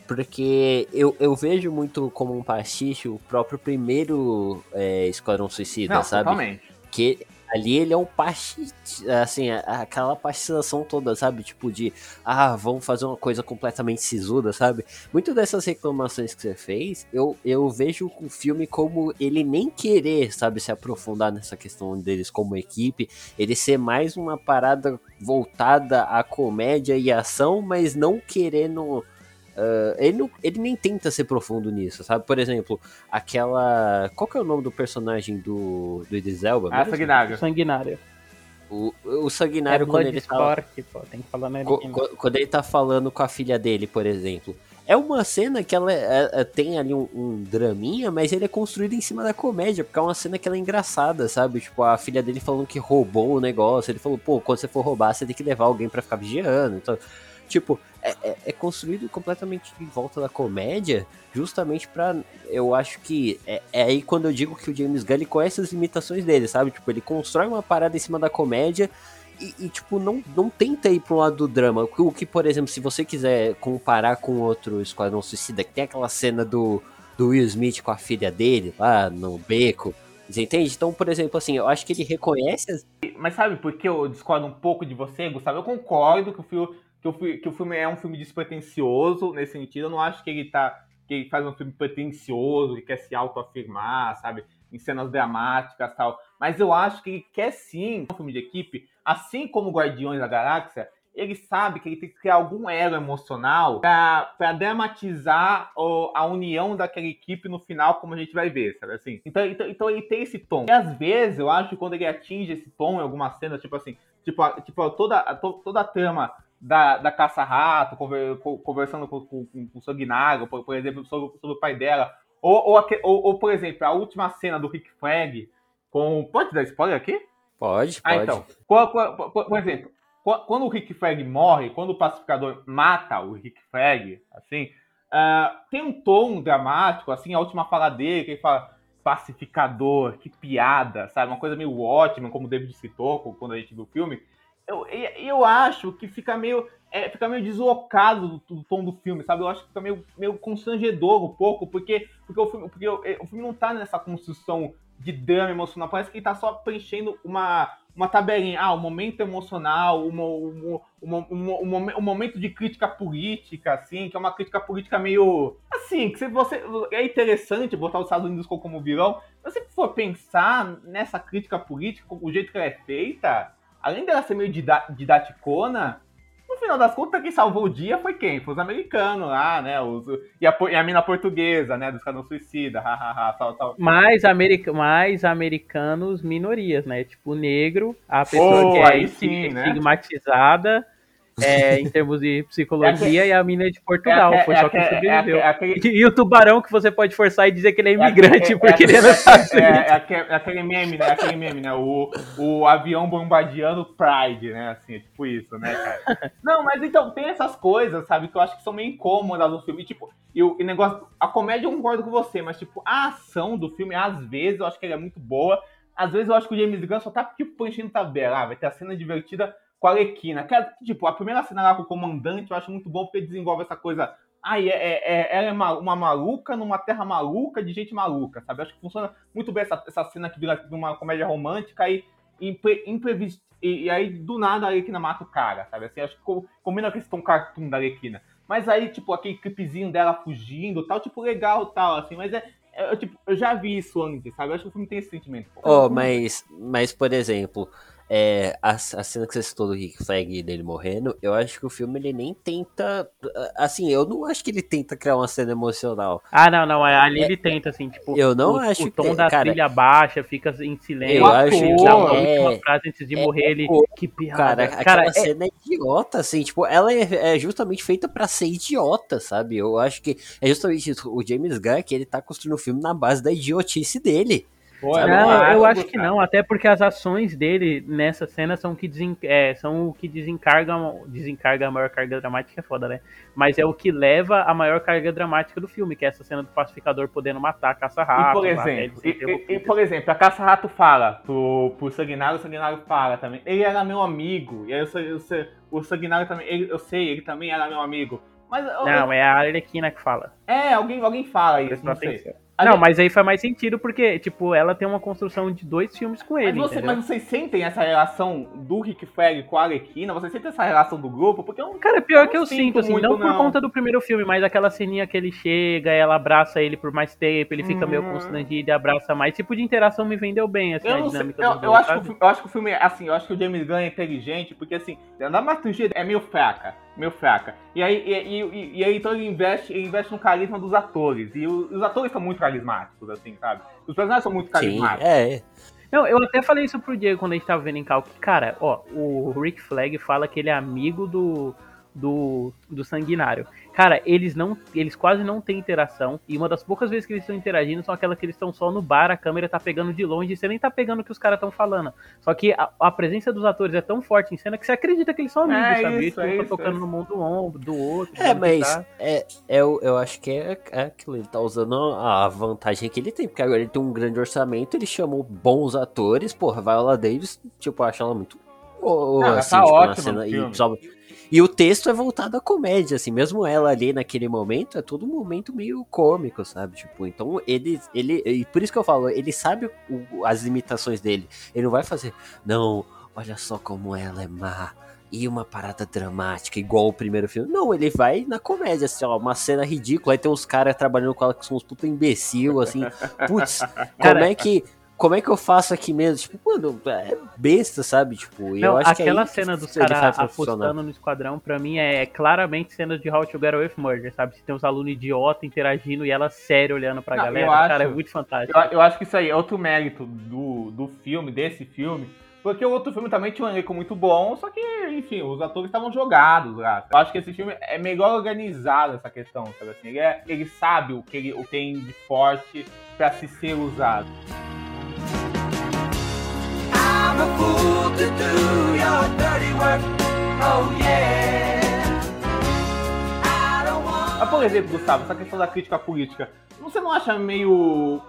Porque eu, eu vejo muito como um pastiche o próprio primeiro é, Esquadrão Suicida, Não, sabe? totalmente. Porque ali ele é um parte, assim, aquela pastização toda, sabe? Tipo de, ah, vamos fazer uma coisa completamente sisuda, sabe? Muito dessas reclamações que você fez, eu, eu vejo o filme como ele nem querer, sabe, se aprofundar nessa questão deles como equipe, ele ser mais uma parada voltada à comédia e ação, mas não querendo. Ah, ele, não- ele nem tenta ser profundo nisso, sabe? Por exemplo, aquela. Qual que é o nome do personagem do, do Idris Elba? Ah? Sanguinário. Sanguinário. O, o É Sanguinário, quando ele tá. Bloodsport, pô, tem que falar nele. Co- co- Quando ele tá falando com a filha dele, por exemplo. É uma cena que ela é- é- tem ali um, um draminha, mas ele é construído em cima da comédia, porque é uma cena que ela é engraçada, sabe? Tipo, a filha dele falando que roubou o negócio. Ele falou, pô, quando você for roubar, você tem que levar alguém pra ficar vigiando. Então, tipo, é, é- é construído completamente em volta da comédia, justamente pra. Eu acho que. É, é aí quando eu digo que o James Gunn ele conhece as limitações dele, sabe? Tipo, ele constrói uma parada em cima da comédia e, e, tipo, não, não tenta ir pro lado do drama. O que- O que, por exemplo, se você quiser comparar com outro Esquadrão Suicida, que tem aquela cena do, do Will Smith com a filha dele lá no beco. Você entende? Então, por exemplo, assim, eu acho que ele reconhece as... Mas sabe por que eu discordo um pouco de você, Gustavo? Eu concordo que o filme, que o, que o filme é um filme despretensioso nesse sentido. Eu não acho que ele tá. que ele faz um filme pretensioso, que quer se autoafirmar, sabe? Em cenas dramáticas tal. Mas eu acho que ele quer sim um filme de equipe, assim como Guardiões da Galáxia. Ele sabe que ele tem que criar algum elo emocional pra dramatizar a união daquela equipe no final, como a gente vai ver, sabe assim? Então, então, então ele tem esse tom. E às vezes, eu acho que quando ele atinge esse tom em alguma cena, tipo assim, tipo, tipo toda, to- toda a trama da, da caça-rato, conver- co- conversando com, com, com o Sanguinário, por, por exemplo, sobre, sobre o pai dela. Ou, ou, ou, ou, por exemplo, a última cena do Rick Flag com. Pode dar spoiler aqui? Pode, pode. Ah, então. Qual- Por, por exemplo, quando o Rick Flag morre, quando o pacificador mata o Rick Flag, assim, ah, tem um tom dramático, assim, a última fala dele, que ele fala pacificador, que piada, sabe? Uma coisa meio ótima, como o David citou quando a gente viu o filme. Eu, eu acho que fica meio, é, fica meio deslocado do, do tom do filme, sabe? Eu acho que fica meio, meio constrangedor um pouco, porque, porque, o, filme, porque o, o filme não tá nessa construção de drama emocional, parece que ele tá só preenchendo uma, uma tabelinha. Ah, o momento emocional, uma- um, momen- um momento de crítica política, assim, que é uma crítica política meio. Assim, que se você. É interessante botar os Estados Unidos como vilão, mas se for pensar nessa crítica política, o jeito que ela é feita, além dela ser meio dida- didaticona, no final das contas, quem salvou o dia foi quem? Foi os americanos lá, né? Os, e, a, e a mina portuguesa, né? Do Esquadrão Suicida, hahaha, tal, tal. Mais, america mais americanos minorias, né? Tipo, negro, a pessoa Oh, que é aí esti- sim, né? É, em termos de psicologia e a mina de Portugal. É, foi é, só é, sobreviveu. é, é aquele- E, o tubarão que você pode forçar e dizer que ele é É, imigrante é, porque é, ele é é, é, é, é aquele, é aquele meme, né? Aquele meme, né? O, o avião bombardeando Pride, né? Assim, é tipo isso, né, cara? Não, mas então, tem essas coisas, sabe, que eu acho que são meio incômodas no filme. E, tipo, e o negócio. A comédia eu concordo com você, mas, tipo, a ação do filme, às vezes, eu acho que ela é muito boa. Às vezes eu acho que o James Gunn só tá, tipo, enchendo tabela. Ah, vai ter a cena divertida com a Alequina. Que, é, tipo, a primeira cena lá com o comandante eu acho muito bom porque desenvolve essa coisa Ai, é, é, é- ela é ma- uma maluca numa terra maluca de gente maluca, sabe? Acho que funciona muito bem essa, essa cena que vira uma comédia romântica e, impre, imprevis- e, e aí do nada a Arlequina mata o cara, sabe? Assim, acho que co- combina com esse tom cartoon da Arlequina. Mas aí, tipo, aquele clipezinho dela fugindo tal, tipo, legal tal, assim, mas é. é, eu, tipo, eu já vi isso antes, sabe? Eu acho que o filme tem esse sentimento. Oh, mas, mas, por exemplo, é, a, a cena que você citou do Rick Flag dele morrendo, eu acho que o filme ele nem tenta. Assim, eu não acho que ele tenta criar uma cena emocional. Ah, não, não. Ali ele tenta, assim, tipo. Eu não o, acho o tom que- da cara, trilha baixa, fica em silêncio. Eu acho que dá uma é- última frase antes de é- morrer, ele. que piada. Cara, Cara, aquela é- cena é idiota, assim, tipo, ela é, é justamente feita pra ser idiota, sabe? Eu acho que é justamente isso. O James Gunn, que ele tá construindo o filme na base da idiotice dele. Pô, Sabe? Não, acho, eu acho que cara. não, até porque as ações dele nessa cena são, o que desen, é, são o que desencargam, desencarga a maior carga dramática, é foda, né? Mas é o que leva a maior carga dramática do filme, que é essa cena do pacificador podendo matar a E caça-rato. por até ele exemplo, e, e- e, por exemplo, a Caça-Rato fala pro, pro Sanguinário, o Sanguinário fala também. Ele era meu amigo. E aí o, o, o Sanguinário também, ele- eu sei, ele também era meu amigo. Mas eu- Não, é a Arlequina que fala. é, alguém, alguém fala isso, não sei. atenção. Não, gente... mas aí faz mais sentido porque, tipo, ela tem uma construção de dois filmes com ele. Mas, você, mas vocês sentem essa relação do Rick Flag com a Arlequina? Vocês sentem essa relação do grupo? Porque eu Cara, pior que eu sinto, assim, muito, não por não. conta do primeiro filme, mas aquela ceninha que ele chega, ela abraça ele por mais tempo, ele fica hum. meio constrangido e abraça mais. Tipo de interação me vendeu bem, assim, eu a dinâmica sei, eu, eu, acho que, eu acho que o filme, assim, eu acho que o James Gunn é inteligente, porque, assim, a dramaturgia é meio fraca meio fraca. E aí, e, e, e, aí então ele investe, ele investe no carisma dos atores. E os, os atores são muito carismáticos, assim, sabe? Os personagens são muito carismáticos. Sim, é. Não, eu até falei isso pro Diego quando a gente tava vendo em calque. Cara, ó, o Rick Flag fala que ele é amigo do, do, do Sanguinário. Cara, eles não. Eles quase não têm interação. E uma das poucas vezes que eles estão interagindo são aquelas que eles estão só no bar, a câmera tá pegando de longe e você nem tá pegando o que os caras estão falando. Só que a, a, presença dos atores é tão forte em cena que você acredita que eles são amigos, é sabe? Isso, eles é tá tocando é no mundo do ombro, do outro. É, mas tá. é, é, eu, eu acho que é, é aquilo. Ele tá usando a vantagem que ele tem, porque agora ele tem um grande orçamento, ele chamou bons atores, porra, Viola Davis, tipo, eu acho ela muito. Oh, não, assim, tá tipo, ótima cena, e, e o texto é voltado à comédia, assim, mesmo ela ali naquele momento, é todo um momento meio cômico, sabe? Tipo, então ele, ele, e por isso que eu falo, ele sabe o, as limitações dele. Ele não vai fazer, não, olha só como ela é má. E uma parada dramática, igual o primeiro filme. Não, ele vai na comédia, assim, ó, uma cena ridícula. Aí tem uns caras trabalhando com ela que são uns puta imbecil, assim. Putz, como é que como é que eu faço aqui mesmo? Tipo, mano, é besta, sabe? Tipo, eu acho aquela que é cena dos caras apostando no esquadrão, pra mim, é claramente cena de How to Get Away with Murder, sabe? Se tem uns alunos idiota interagindo e ela séria olhando pra Não, galera, acho, cara, é muito fantástico. Eu, eu, acho que isso aí é outro mérito do, do filme, desse filme, porque o outro filme também tinha um elenco muito bom, só que, enfim, os atores estavam jogados lá. Eu acho que esse filme é melhor organizado essa questão, sabe assim? Ele, é, ele sabe o que ele tem de forte para se ser usado. I'm a fool to do your dirty work. Oh yeah. Por exemplo, Gustavo, essa questão da crítica política, você não acha meio.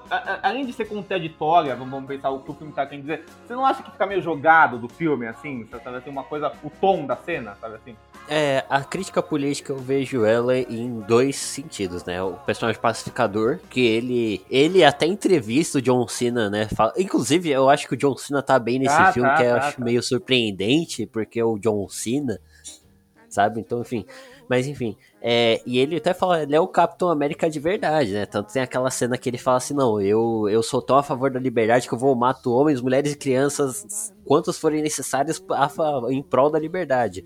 além de ser contraditória, vamos pensar o que o filme tá querendo dizer, você não acha que fica meio jogado do filme, assim? Sabe assim, uma coisa. o tom da cena, sabe assim? É, a crítica política eu vejo ela em dois sentidos, né? O personagem pacificador, que ele. Ele até entrevista o John Cena, né? Fala, inclusive, eu acho que o John Cena tá bem nesse ah, filme, tá, que tá, eu acho tá. meio surpreendente, porque o John Cena, sabe? Então, enfim. Mas enfim, é, e ele até fala, ele é o Capitão América de verdade, né? Tanto tem aquela cena que ele fala assim, não, eu, eu sou tão a favor da liberdade que eu vou matar homens, mulheres e crianças, quantos forem necessários em prol da liberdade.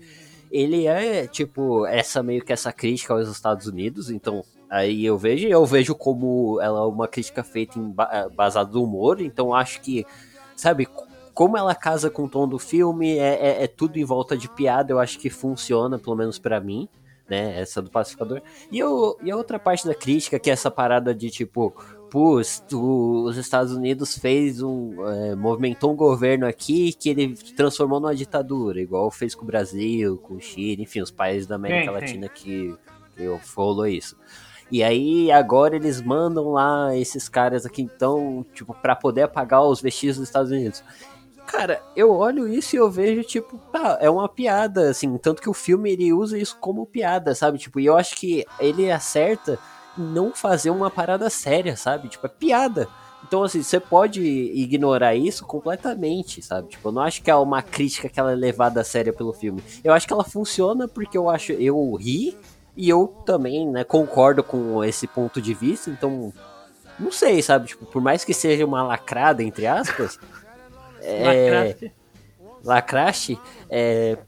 Ele é, tipo, essa meio que essa crítica aos Estados Unidos, então aí eu vejo, eu vejo como ela é uma crítica feita em, baseada no humor, então acho que, sabe, como ela casa com o tom do filme, é, é, é, tudo em volta de piada, eu acho que funciona, pelo menos para mim né? Essa do pacificador. E, e a outra parte da crítica, que é essa parada de tipo, pus, os Estados Unidos fez um. É, movimentou um governo aqui que ele transformou numa ditadura, igual fez com o Brasil, com o Chile, enfim, os países da América sim, Latina sim. que, que falou isso. E aí agora eles mandam lá esses caras aqui então, tipo, para poder apagar os vestígios dos Estados Unidos. Cara, eu olho isso e eu vejo, tipo, tá, é uma piada, assim, tanto que o filme ele usa isso como piada, sabe? Tipo, e eu acho que ele acerta não fazer uma parada séria, sabe? Tipo, é piada. Então, assim, você pode ignorar isso completamente, sabe? Tipo, eu não acho que é uma crítica que ela é levada a séria pelo filme. Eu acho que ela funciona porque eu acho, eu ri e eu também, né, concordo com esse ponto de vista, então, não sei, sabe? Tipo, por mais que seja uma lacrada, entre aspas, é, Lacraste, é,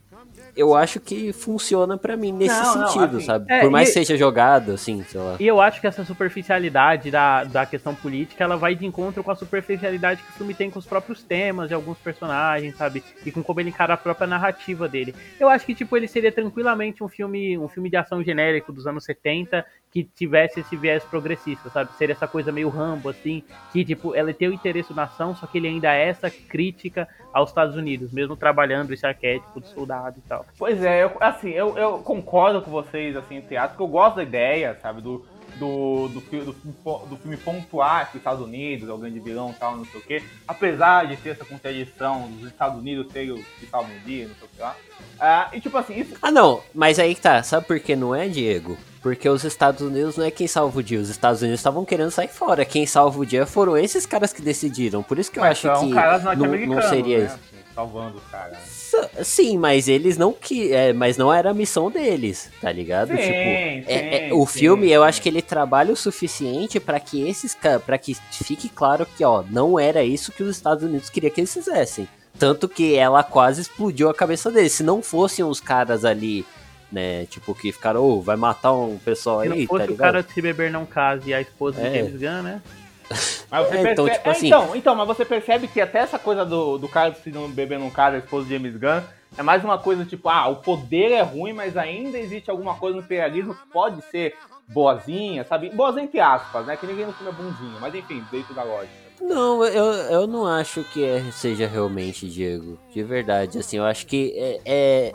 eu acho que funciona para mim nesse não, sentido, não, assim, sabe? É, Por mais que seja jogado, assim, sei lá. E eu acho que essa superficialidade da, da questão política, ela vai de encontro com a superficialidade que o filme tem com os próprios temas de alguns personagens, sabe? E com como ele encara a própria narrativa dele. Eu acho que, tipo, ele seria tranquilamente um filme, um filme de ação genérico dos anos 70 que tivesse esse viés progressista, sabe? Seria essa coisa meio Rambo, assim, que, tipo, ela tem o interesse na ação, só que ele ainda é essa crítica aos Estados Unidos, mesmo trabalhando esse arquétipo do soldado e tal. Pois é, eu, assim, eu, eu concordo com vocês, assim, em teatro, porque eu gosto da ideia, sabe, do, do, do, do, do filme pontuar que os Estados Unidos é o grande vilão e tal, não sei o quê. Apesar de ter essa contradição dos Estados Unidos serem os que salvam o dia, não sei o que lá. Ah, e tipo assim, isso... Ah, não, mas aí que tá, sabe por que não é, Diego? Porque os Estados Unidos não é quem salva o dia, os Estados Unidos estavam querendo sair fora. Quem salva o dia foram esses caras que decidiram. Por isso que eu Mas acho que não, não seria né? isso. assim, salvando os caras. S- Sim, mas eles não que, é, mas não era a missão deles, tá ligado? Sim, tipo, sim, é- é- o sim, filme, eu acho que ele trabalha o suficiente pra que esses para que fique claro que, ó, não era isso que os Estados Unidos queria que eles fizessem. Tanto que ela quase explodiu a cabeça deles. Se não fossem os caras ali, né, tipo que ficaram, ô, vai matar um pessoal Se aí, não fosse tá o ligado? cara de se beber não case e a esposa É. de James Gunn, né? Mas você É, então, percebe- tipo é, assim- então, então, mas você percebe que até essa coisa do, do cara se não beber num cara, a esposa de James Gunn, é mais uma coisa tipo, ah, o poder é ruim, mas ainda existe alguma coisa no imperialismo que pode ser boazinha, sabe? Boazinha entre aspas, né? Que ninguém no filme é bonzinho, mas enfim, dentro da lógica. Não, eu, eu não acho que é- seja realmente, Diego. De verdade, assim, eu acho que é, é,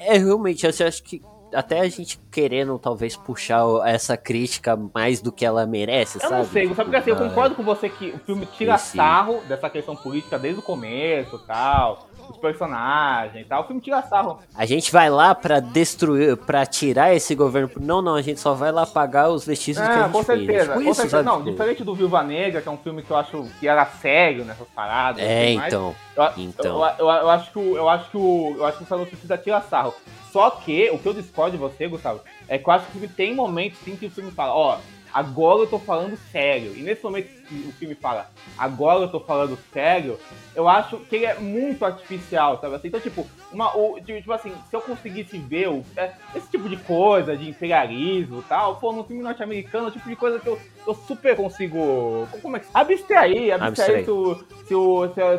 é realmente, eu acho que até a gente querendo talvez puxar essa crítica mais do que ela merece, Eu sabe? não sei, sabe porque assim, eu Ah, concordo com você que o filme tira sarro dessa questão política desde o começo e tal, os personagens e tal. O filme tira sarro. A gente vai lá pra destruir, pra tirar esse governo. Não, não, a gente só vai lá pagar os vestígios que a Ah, gente com fez. certeza. Tipo com isso, certeza. Não, Tipo, diferente do Viúva Negra, que é um filme que eu acho que era sério nessas paradas. É, assim, mas então. Eu, então. eu, eu, eu acho que o, eu acho que o, eu acho que o Esquadrão Suicida tira sarro. Só que o que eu discordo de você, Gustavo, é que eu acho que o filme tem momentos sim que o filme fala, ó, agora eu tô falando sério. E nesse momento que o filme fala, agora eu tô falando sério, eu acho que ele é muito artificial, sabe assim? Então, tipo, uma, o, tipo assim, se eu conseguisse ver o, é, esse tipo de coisa, de imperialismo e tal, pô, no filme norte-americano, é o tipo de coisa que eu, eu super consigo. Como é que. Abstrair, abstrair Abstrair. se o, se, o, se, o,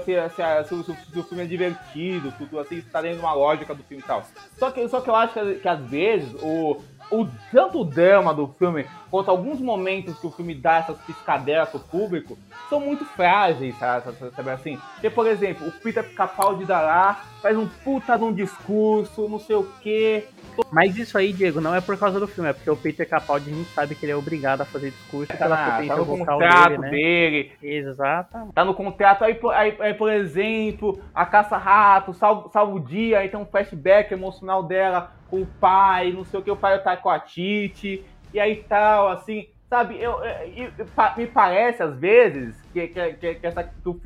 se o- se o filme é divertido, se, o- assim, se tá dentro de uma lógica do filme e tal. Só que, só que eu acho que, que às vezes o, o tanto o drama do filme quanto alguns momentos que o filme dá essas piscadelas pro público são muito frágeis, sabe, assim? Porque, por exemplo, o Peter Capaldi da lá faz um puta de um discurso, não sei o quê. Mas isso aí, Diego, não é por causa do filme, é porque o Peter Capaldi a gente sabe que ele é obrigado a fazer discurso Tá, pela na, tá potência no vocal contrato dele, né? dele, Exatamente. tá no contrato, aí, por- aí, aí, por exemplo, a caça-rato, salva, salva o dia, aí tem um flashback emocional dela com o pai, não sei o que, o pai tá com a Titi, e aí tal, assim, sabe, eu, eu- eu- me parece às vezes que, que, que, essa, que, o,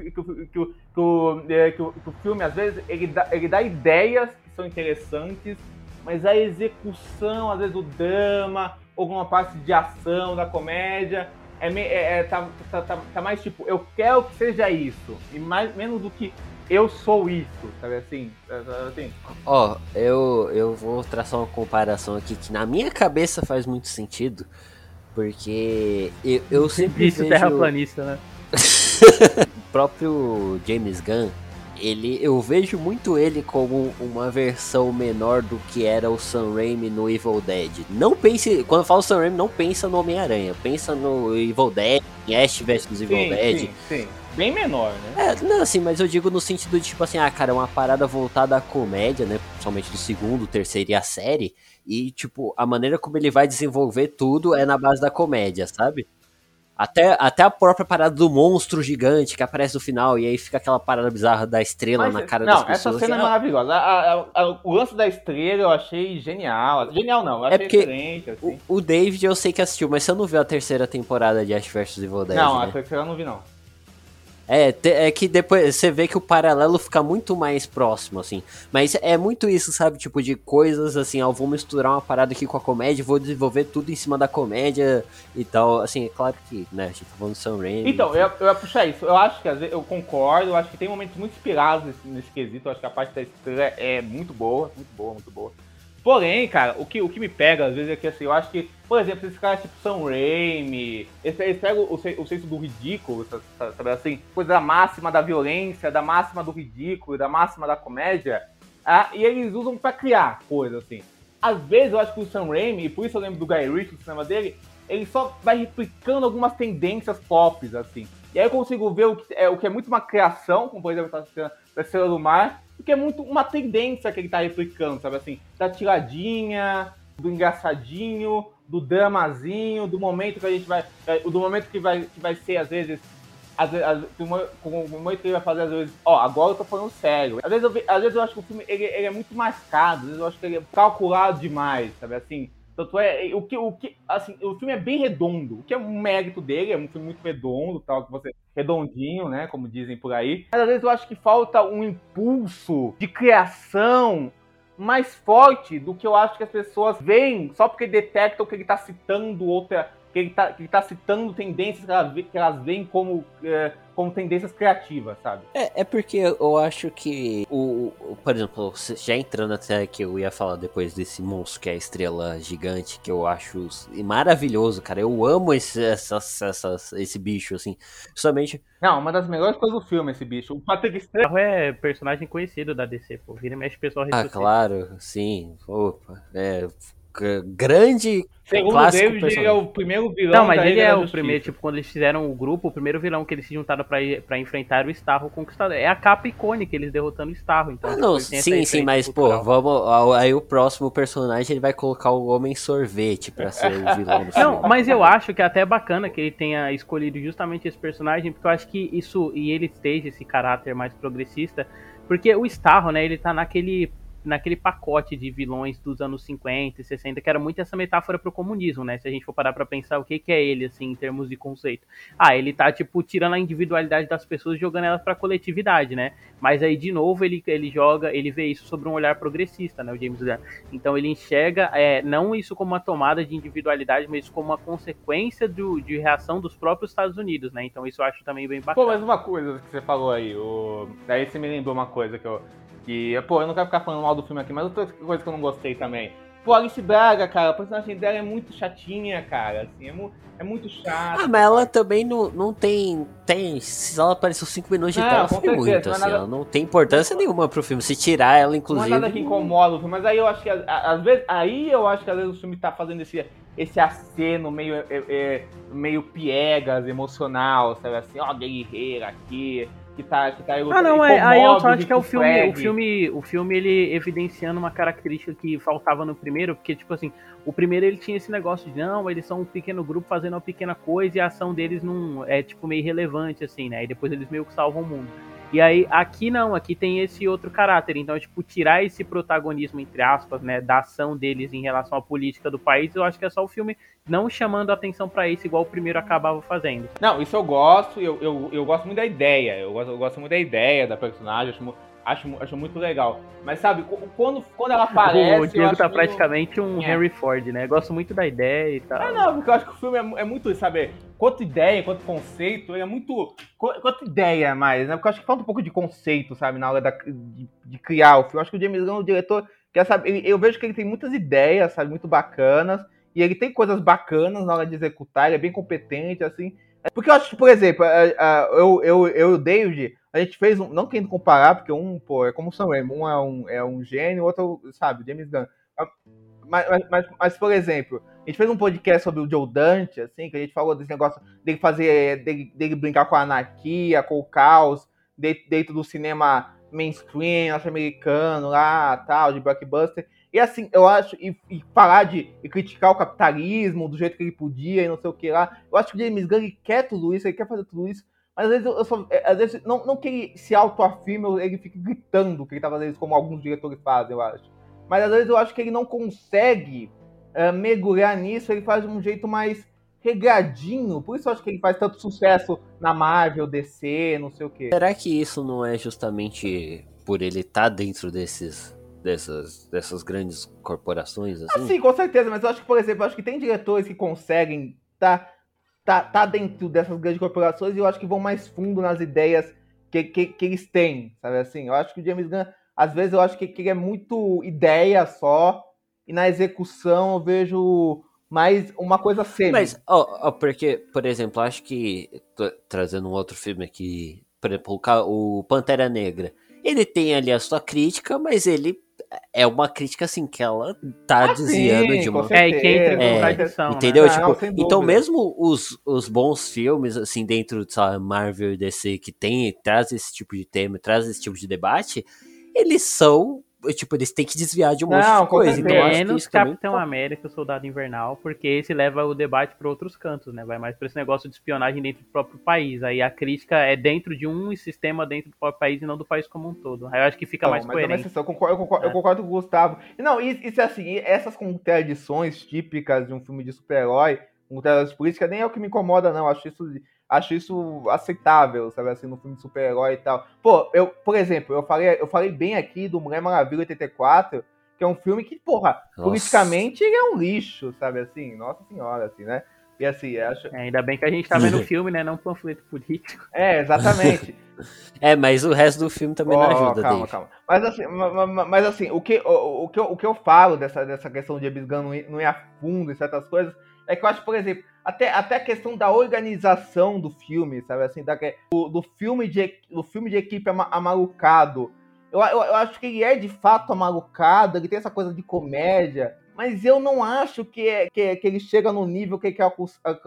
é, que o- que o filme, às vezes, ele dá, ele dá ideias que são interessantes, mas a execução, às vezes o drama, alguma parte de ação da comédia, é, é- é- tá, tá, tá, tá mais tipo, eu quero que seja isso, e mais, menos do que eu sou isso, sabe assim? Sabe assim? Ó, eu, eu vou traçar uma comparação aqui que na minha cabeça faz muito sentido. Porque eu, eu sempre Disse o vejo terraplanista, né? o próprio James Gunn, ele, eu vejo muito ele como uma versão menor do que era o Sam Raimi no Evil Dead. Não pense, quando eu falo Sam Raimi, não pensa no Homem-Aranha, pensa no Evil Dead, em Ash vs Evil Sim, Dead. sim, sim. Bem menor, né? É, não, assim, mas eu digo no sentido de, tipo assim, ah, cara, é uma parada voltada à comédia, né? Principalmente do segundo, terceiro e a série. E, tipo, a maneira como ele vai desenvolver tudo é na base da comédia, sabe? Até, até a própria parada do monstro gigante que aparece no final, e aí fica aquela parada bizarra da estrela Mas, na cara não, das pessoas. essa cena é ah, maravilhosa. A- a- a- o lance da estrela eu achei genial. Genial não, eu É achei porque excelente, assim. o, o David eu sei que assistiu, mas você não viu a terceira temporada de Ash vs Evil Dead, não, né? a terceira eu não vi não. É, te- é que depois você vê que o paralelo fica muito mais próximo, assim. Mas é muito isso, sabe? Tipo, de coisas assim, ó, vou misturar uma parada aqui com a comédia, vou desenvolver tudo em cima da comédia e tal. Assim, é claro que, né, a gente tá falando do Sam Raimi. Então, eu, eu ia puxar isso. Eu acho que às vezes, eu concordo, eu acho que tem momentos muito inspirados nesse, nesse quesito. Eu acho que a parte da estrela é muito boa, muito boa, muito boa. Porém, cara, o que, o que me pega às vezes é que assim, eu acho que, por exemplo, esses caras tipo Sam Raimi, eles, eles pegam o, o senso do ridículo, sa- sa- sabe assim? Coisa da máxima da violência, da máxima do ridículo, da máxima da comédia, ah, e eles usam pra criar coisas assim. Às vezes eu acho que o Sam Raimi, e por isso eu lembro do Guy Ritchie, do cinema dele, ele só vai replicando algumas tendências pop, assim. E aí eu consigo ver o que é, o que é muito uma criação, como por exemplo tá cena da Estrela do Mar, o que é muito uma tendência que ele tá replicando, sabe assim? Da tiradinha, do engraçadinho, do dramazinho, do momento que a gente vai. Do momento que vai, que vai ser, às vezes. Às vezes, com o momento que ele vai fazer, às vezes, ó, agora eu tô falando sério. Às vezes eu, às vezes eu acho que o filme ele, ele é muito mascado, às vezes eu acho que ele é calculado demais, sabe assim? Tanto é, o que, o que, assim, o filme é bem redondo, o que é um mérito dele, é um filme muito redondo, tal, que você redondinho, né, como dizem por aí. Mas às vezes eu acho que falta um impulso de criação mais forte do que eu acho que as pessoas veem só porque detectam que ele está citando outra que ele está tá citando tendências que elas, que elas veem como, é, como tendências criativas, sabe? É, é porque eu acho que, o, o, por exemplo, já entrando até que eu ia falar depois desse monstro que é a estrela gigante, que eu acho maravilhoso, cara. Eu amo esse, essa, essa, esse bicho, assim. Somente. Não, uma das melhores coisas do filme, esse bicho. O Patrick Estrela é personagem conhecido da DC, pô. Vira e mexe pessoal Ah, claro, sim. Opa, é grande Segundo clássico David, personagem. ele é o primeiro vilão. Não, mas ele é o primeiro, tipo, quando eles fizeram o grupo, o primeiro vilão que eles se juntaram pra, pra enfrentar o Starro Conquistador. É a capa icônica, eles derrotando o Starro. Então, ah, não, tipo, sim, sim, mas, cultural. pô, vamos. Aí o próximo personagem ele vai colocar o Homem Sorvete pra ser o vilão do Não, mas eu acho que é até bacana que ele tenha escolhido justamente esse personagem, porque eu acho que isso. E ele esteja esse caráter mais progressista. Porque o Starro, né, ele tá naquele naquele pacote de vilões dos anos 50 e 60, que era muito essa metáfora pro comunismo, né? Se a gente for parar pra pensar o que, que é ele, assim, em termos de conceito. Ah, ele tá, tipo, tirando a individualidade das pessoas e jogando elas pra coletividade, né? Mas aí, de novo, ele, ele joga, ele vê isso sobre um olhar progressista, né? O James Gunn. Então ele enxerga, é, não isso como uma tomada de individualidade, mas como uma consequência do, de reação dos próprios Estados Unidos, né? Então isso eu acho também bem bacana. Pô, mas uma coisa que você falou aí, o... daí você me lembrou uma coisa que eu que, pô, eu não quero ficar falando mal do filme aqui, mas outra coisa que eu não gostei também. Pô, Alice Braga, cara, a personagem dela é muito chatinha, cara, assim, é, mu é muito chata. Ah, mas ela também não, não tem, tem, se ela apareceu 5 minutos de tela, foi muito, assim, nada... ela não tem importância nenhuma pro filme, se tirar ela, inclusive... Não é nada que incomoda o filme, mas aí eu acho que, às vezes, aí eu acho que às vezes o filme tá fazendo esse, esse aceno meio, é, é, meio piegas, emocional, sabe, assim, ó, guerreira aqui que tá, que tá Ah, não, é, aí eu só acho que é o filme, o filme, o filme ele evidenciando uma característica que faltava no primeiro, porque tipo assim, o primeiro ele tinha esse negócio de não, eles são um pequeno grupo fazendo uma pequena coisa e a ação deles não é tipo meio relevante assim, né? E depois eles meio que salvam o mundo. E aí, aqui não, aqui tem esse outro caráter. Então, tipo, tirar esse protagonismo, entre aspas, né, da ação deles em relação à política do país, eu acho que é só o filme não chamando atenção para isso, igual o primeiro acabava fazendo. Não, isso eu gosto, eu, eu, eu gosto muito da ideia. Eu gosto, eu gosto muito da ideia da personagem, acho Acho, acho muito legal. Mas sabe, quando, quando ela aparece. O Diego tá praticamente um é. Henry Ford, né? Gosto muito da ideia e tal. Ah, não, porque eu acho que o filme é, é muito, sabe, quanto ideia, quanto conceito, é muito. Quanto ideia mais, né? Porque eu acho que falta um pouco de conceito, sabe, na hora da, de, de criar o filme. Eu acho que o James Gunn, o diretor, quer saber. Eu vejo que ele tem muitas ideias, sabe, muito bacanas. E ele tem coisas bacanas na hora de executar, ele é bem competente, assim. Porque eu acho por exemplo, eu, eu, eu e o David, a gente fez um. Não querendo comparar, porque um, pô, é como o Sam Raimi, um é um, é um gênio, o outro, sabe, James Gunn. Mas, mas, mas, mas, por exemplo, a gente fez um podcast sobre o Joe Dante, assim, que a gente falou desse negócio dele fazer. dele, dele brincar com a anarquia, com o caos, dentro, do cinema mainstream, norte-americano lá, tal, de blockbuster. E assim, eu acho, e, e parar de e criticar o capitalismo do jeito que ele podia e não sei o que lá. Eu acho que o James Gunn quer tudo isso, ele quer fazer tudo isso, mas às vezes, eu só, é, às vezes não, não que ele se autoafirme, ele fique gritando que ele tá fazendo isso, como alguns diretores fazem, eu acho. Mas às vezes eu acho que ele não consegue uh, mergulhar nisso, ele faz de um jeito mais regradinho. Por isso eu acho que ele faz tanto sucesso na Marvel, DC, não sei o quê. Será que isso não é justamente por ele estar tá dentro desses dessas, dessas grandes corporações assim? Ah, sim, com certeza, mas eu acho que, por exemplo, acho que tem diretores que conseguem tá tá, tá dentro dessas grandes corporações e eu acho que vão mais fundo nas ideias que, que, que eles têm, sabe assim? Eu acho que o James Gunn, às vezes eu acho que, que ele é muito ideia só e na execução eu vejo mais uma coisa semi. Mas, ó, porque, por exemplo, acho que, trazendo um outro filme aqui, por exemplo, o Pantera Negra, ele tem ali a sua crítica, mas ele é uma crítica assim que ela tá ah, desviando sim, de uma é que entra é, né? entendeu né? tipo, não, então mesmo os, os bons filmes assim dentro de Marvel e DC que tem traz esse tipo de tema traz esse tipo de debate eles são tipo, eles têm que desviar de um monte Não, de coisa. Então, eu acho que Menos isso também Capitão América, Soldado Invernal, porque esse leva o debate para outros cantos, né? Vai mais para esse negócio de espionagem dentro do próprio país. Aí a crítica é dentro de um sistema dentro do próprio país e não do país como um todo. Aí eu acho que fica Não, mais é coerente. eu concordo, eu concordo, eu É. concordo com o Gustavo. Não, isso, isso é assim, essas contradições típicas de um filme de super-herói, contradições políticas, nem é o que me incomoda, não. Acho isso, acho isso aceitável, sabe, assim, no filme de super-herói e tal. Pô, eu, por exemplo, eu falei, eu falei bem aqui do Mulher Maravilha 84, que é um filme que, porra, Nossa. politicamente ele é um lixo, sabe, assim, nossa senhora, assim, né? E assim, acho. É, ainda bem que a gente tá vendo o filme, né? Não panfleto político. É, exatamente. É, mas o resto do filme também não Ó, ajuda, calma, Dave. calma. Mas assim, ma- ma- mas, assim o, que, o, o que eu, o que eu falo dessa, dessa questão de James Gunn não ir, não ir a fundo em certas coisas é que eu acho, por exemplo, até, até a questão da organização do filme, sabe? Assim, da, do, do filme de, do filme de equipe ama- amalucado. Eu, eu, eu acho que ele é de fato amalucado, ele tem essa coisa de comédia, mas eu não acho que, é, que, é- que ele chega no nível que ele quer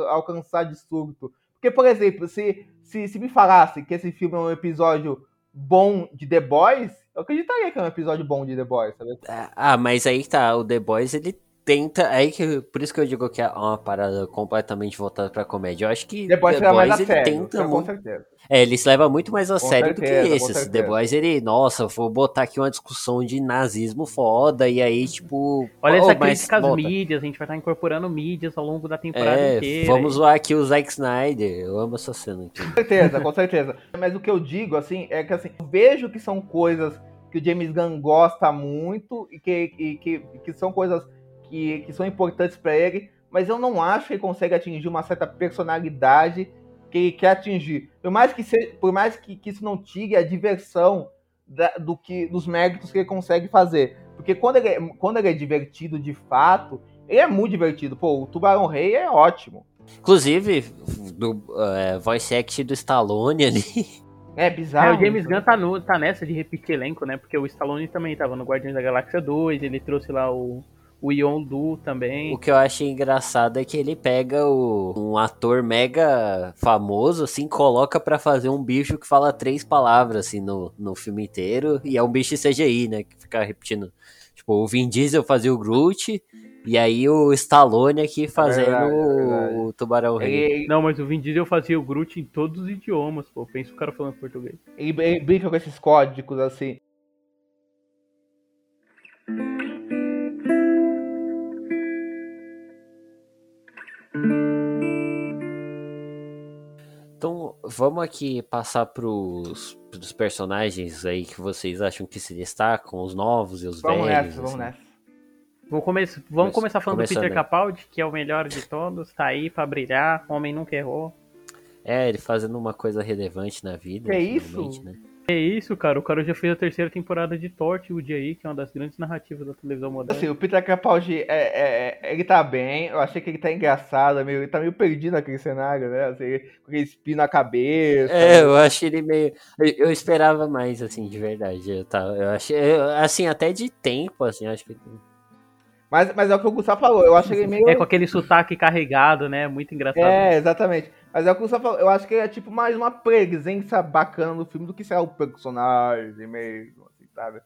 alcançar de surto. Porque, por exemplo, se, se, se me falasse que esse filme é um episódio bom de The Boys, eu acreditaria que é um episódio bom de The Boys, sabe? Ah, mas aí tá, o The Boys, ele tenta. Aí que, por isso que eu digo que é uma parada completamente voltada pra comédia. Eu acho que The Boys ele sério, tenta com muito. certeza. É, ele se leva muito mais a Com sério do certeza, que com esse. The. Boys, ele, nossa, vou botar aqui uma discussão de nazismo foda, e aí, tipo. Olha oh, essa crítica às mídias, a gente vai estar incorporando mídias ao longo da temporada É, inteira. vamos zoar aqui o Zack Snyder. Eu amo essa cena aqui. Com certeza, com certeza. Mas o que eu digo, assim, é que assim, eu vejo que são coisas que o James Gunn gosta muito e que, e que, que são coisas que, que são importantes pra ele, mas eu não acho que ele consegue atingir uma certa personalidade que ele quer atingir. Por mais que, se, por mais que, que isso não tire a diversão da- do que, dos méritos que ele consegue fazer. Porque quando ele, é- quando ele é divertido de fato, ele é muito divertido. Pô, o Tubarão Rei é ótimo. Inclusive, do é, voice act do Stallone ali. É É, bizarro. o James Gunn tá, no, tá nessa de repetir elenco, né? Porque o Stallone também tava no Guardiões da Galáxia 2, ele trouxe lá o, o Yondu também. O que eu achei engraçado é que ele pega o, um ator mega famoso, assim, coloca pra fazer um bicho que fala três palavras, assim, no, no filme inteiro. E é um bicho CGI, né? Que fica repetindo. Tipo, o Vin Diesel fazia o Groot, e aí o Stallone aqui fazendo verdade, é o- Tubarão Rei. Não, mas o Vin Diesel fazia o Groot em todos os idiomas, pô. Pensa o cara falando português. ele, ele brinca com esses códigos assim. Vamos aqui passar pros, pros personagens aí que vocês acham que se destacam, os novos e os Vamos velhos. nessa, vamos assim. nessa. Vamos, come vamos Começa- começar falando do Peter. Capaldi, que é o melhor de todos, tá aí pra brilhar, homem nunca errou. É, ele fazendo uma coisa relevante na vida. Que isso? finalmente, Né? É isso, cara. O cara já fez a terceira temporada de Torchwood aí, que é uma das grandes narrativas da televisão moderna. Assim, o Peter Capaldi, é, é- é- ele tá bem, eu achei que ele tá engraçado, meio, ele tá meio perdido naquele cenário, né? Assim, com aquele espinho na cabeça. É, eu acho ele meio. Eu, eu esperava mais, assim, de verdade. Eu, tava, eu achei. eu- assim, até de tempo, assim, eu acho que. Mas, mas é o que o Gustavo falou, eu acho ele meio. É com aquele sotaque carregado, né? Muito engraçado. É, exatamente. Mas é o que Gustavo falou, eu acho que é tipo mais uma presença bacana no filme do que ser o personagem mesmo, sabe?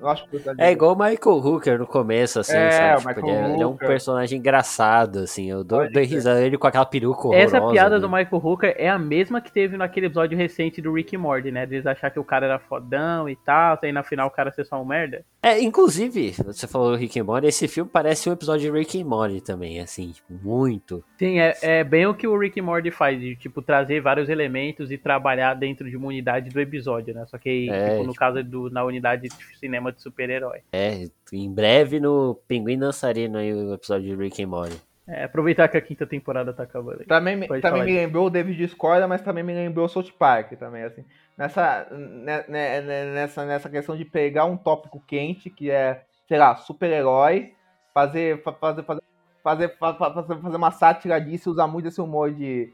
Eu acho que É igual o Michael Hooker no começo, assim, É, sabe? o Tipo, Michael ele, é, ele é um personagem engraçado, assim. Eu dou, dou risada ele com aquela peruca horrorosa. Essa piada né? do Michael Hooker é a mesma que teve naquele episódio recente do Rick e Morty, né? Deles achar que o cara era fodão e tal, aí na final o cara ser só um merda. É, inclusive, você falou Rick and Morty, esse filme parece um episódio de Rick and Morty também, assim, tipo, muito. Sim, é, é bem o que o Rick e Morty faz, de tipo, trazer vários elementos e trabalhar dentro de uma unidade do episódio, né? Só que, É, tipo, no tipo- caso do, na unidade de cinema de super-herói. É, em breve no Pinguim Dançarino aí o episódio de Rick and Morty. É, aproveitar que a quinta temporada tá acabando aí. Também, Pode também me lembrou o David Discorda, mas também me lembrou o South Park também, assim. Nessa, né, né, né, nessa, nessa questão de pegar um tópico quente, que é, sei lá, super-herói, fazer, fa- fazer, fazer, fazer, fa- fa- fazer, fazer uma sátira disso e usar muito esse humor de,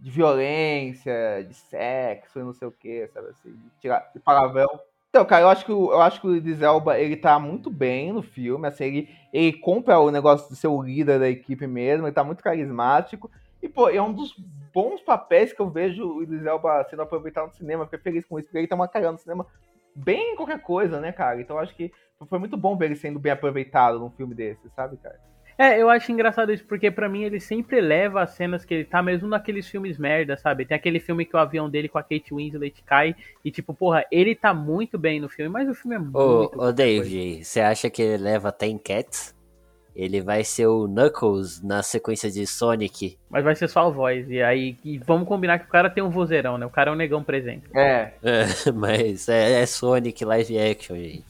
de violência, de sexo e não sei o que, sabe assim, de, tirar, de palavrão. Então, cara, eu acho que o, eu acho que o Idris Elba, ele tá muito bem no filme, assim, ele, ele compra o negócio de ser o líder da equipe mesmo, ele tá muito carismático. E, pô, é um dos bons papéis que eu vejo o Idris Elba sendo aproveitado no cinema. Fiquei feliz com isso, porque ele tá uma carreira no cinema bem qualquer coisa, né, cara? Então eu acho que foi muito bom ver ele sendo bem aproveitado num filme desse, sabe, cara? É, eu acho engraçado isso, porque pra mim ele sempre leva as cenas que ele tá, mesmo naqueles filmes merda, sabe? Tem aquele filme que o avião dele com a Kate Winslet cai, e tipo, porra, ele tá muito bem no filme, mas o filme é muito. Ô, ô David, você acha que ele leva até em Cats? Ele vai ser o Knuckles na sequência de Sonic. Mas vai ser só a voz. E aí, e vamos combinar que o cara tem um vozeirão, né? O cara é um negão presente. É. É, mas é, é Sonic live action, gente.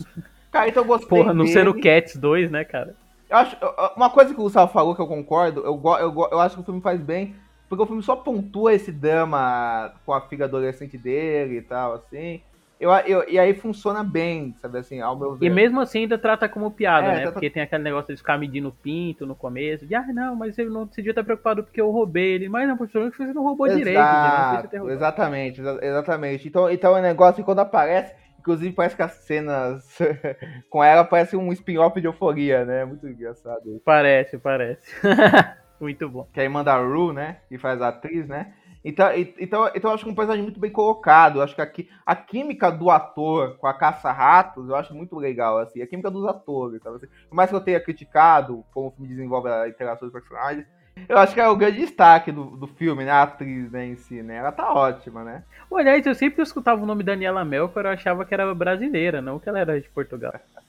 Cara, então eu gostei Porra, não dele. ser o Cats 2, né, cara? Eu acho, eu- uma coisa que o Gustavo falou que eu concordo, eu, eu, eu acho que o filme faz bem, porque o filme só pontua esse drama com a filha adolescente dele e tal, assim. Eu, eu, e aí funciona bem, sabe assim, ao meu ver. E mesmo assim ainda trata como piada, É, né? trata- Porque tem aquele negócio de ficar medindo o pinto no começo. De, ah, não, mas ele não devia estar preocupado porque eu roubei ele. Mas não, professor, você não roubou direito, entendeu? Não Exato, exatamente, exa- exatamente. Então, então é um negócio que quando aparece, inclusive parece que as cenas com ela parecem um spin-off de euforia, né? Muito engraçado. Parece, parece. Muito bom. que é a Amanda Rue, né? Que faz a atriz, né? Então, então, então eu acho que é um personagem muito bem colocado. Eu acho que aqui, a química do ator com a caça-ratos, eu acho muito legal, assim. A química dos atores, sabe? Assim, por mais que eu tenha criticado como o filme desenvolve a interação dos personagens, eu acho que é o grande destaque do, do filme, né? A atriz né, em si, né? Ela tá ótima, né? Aliás, eu sempre escutava o nome Daniela Melchior, eu achava que era brasileira, não que ela era de Portugal.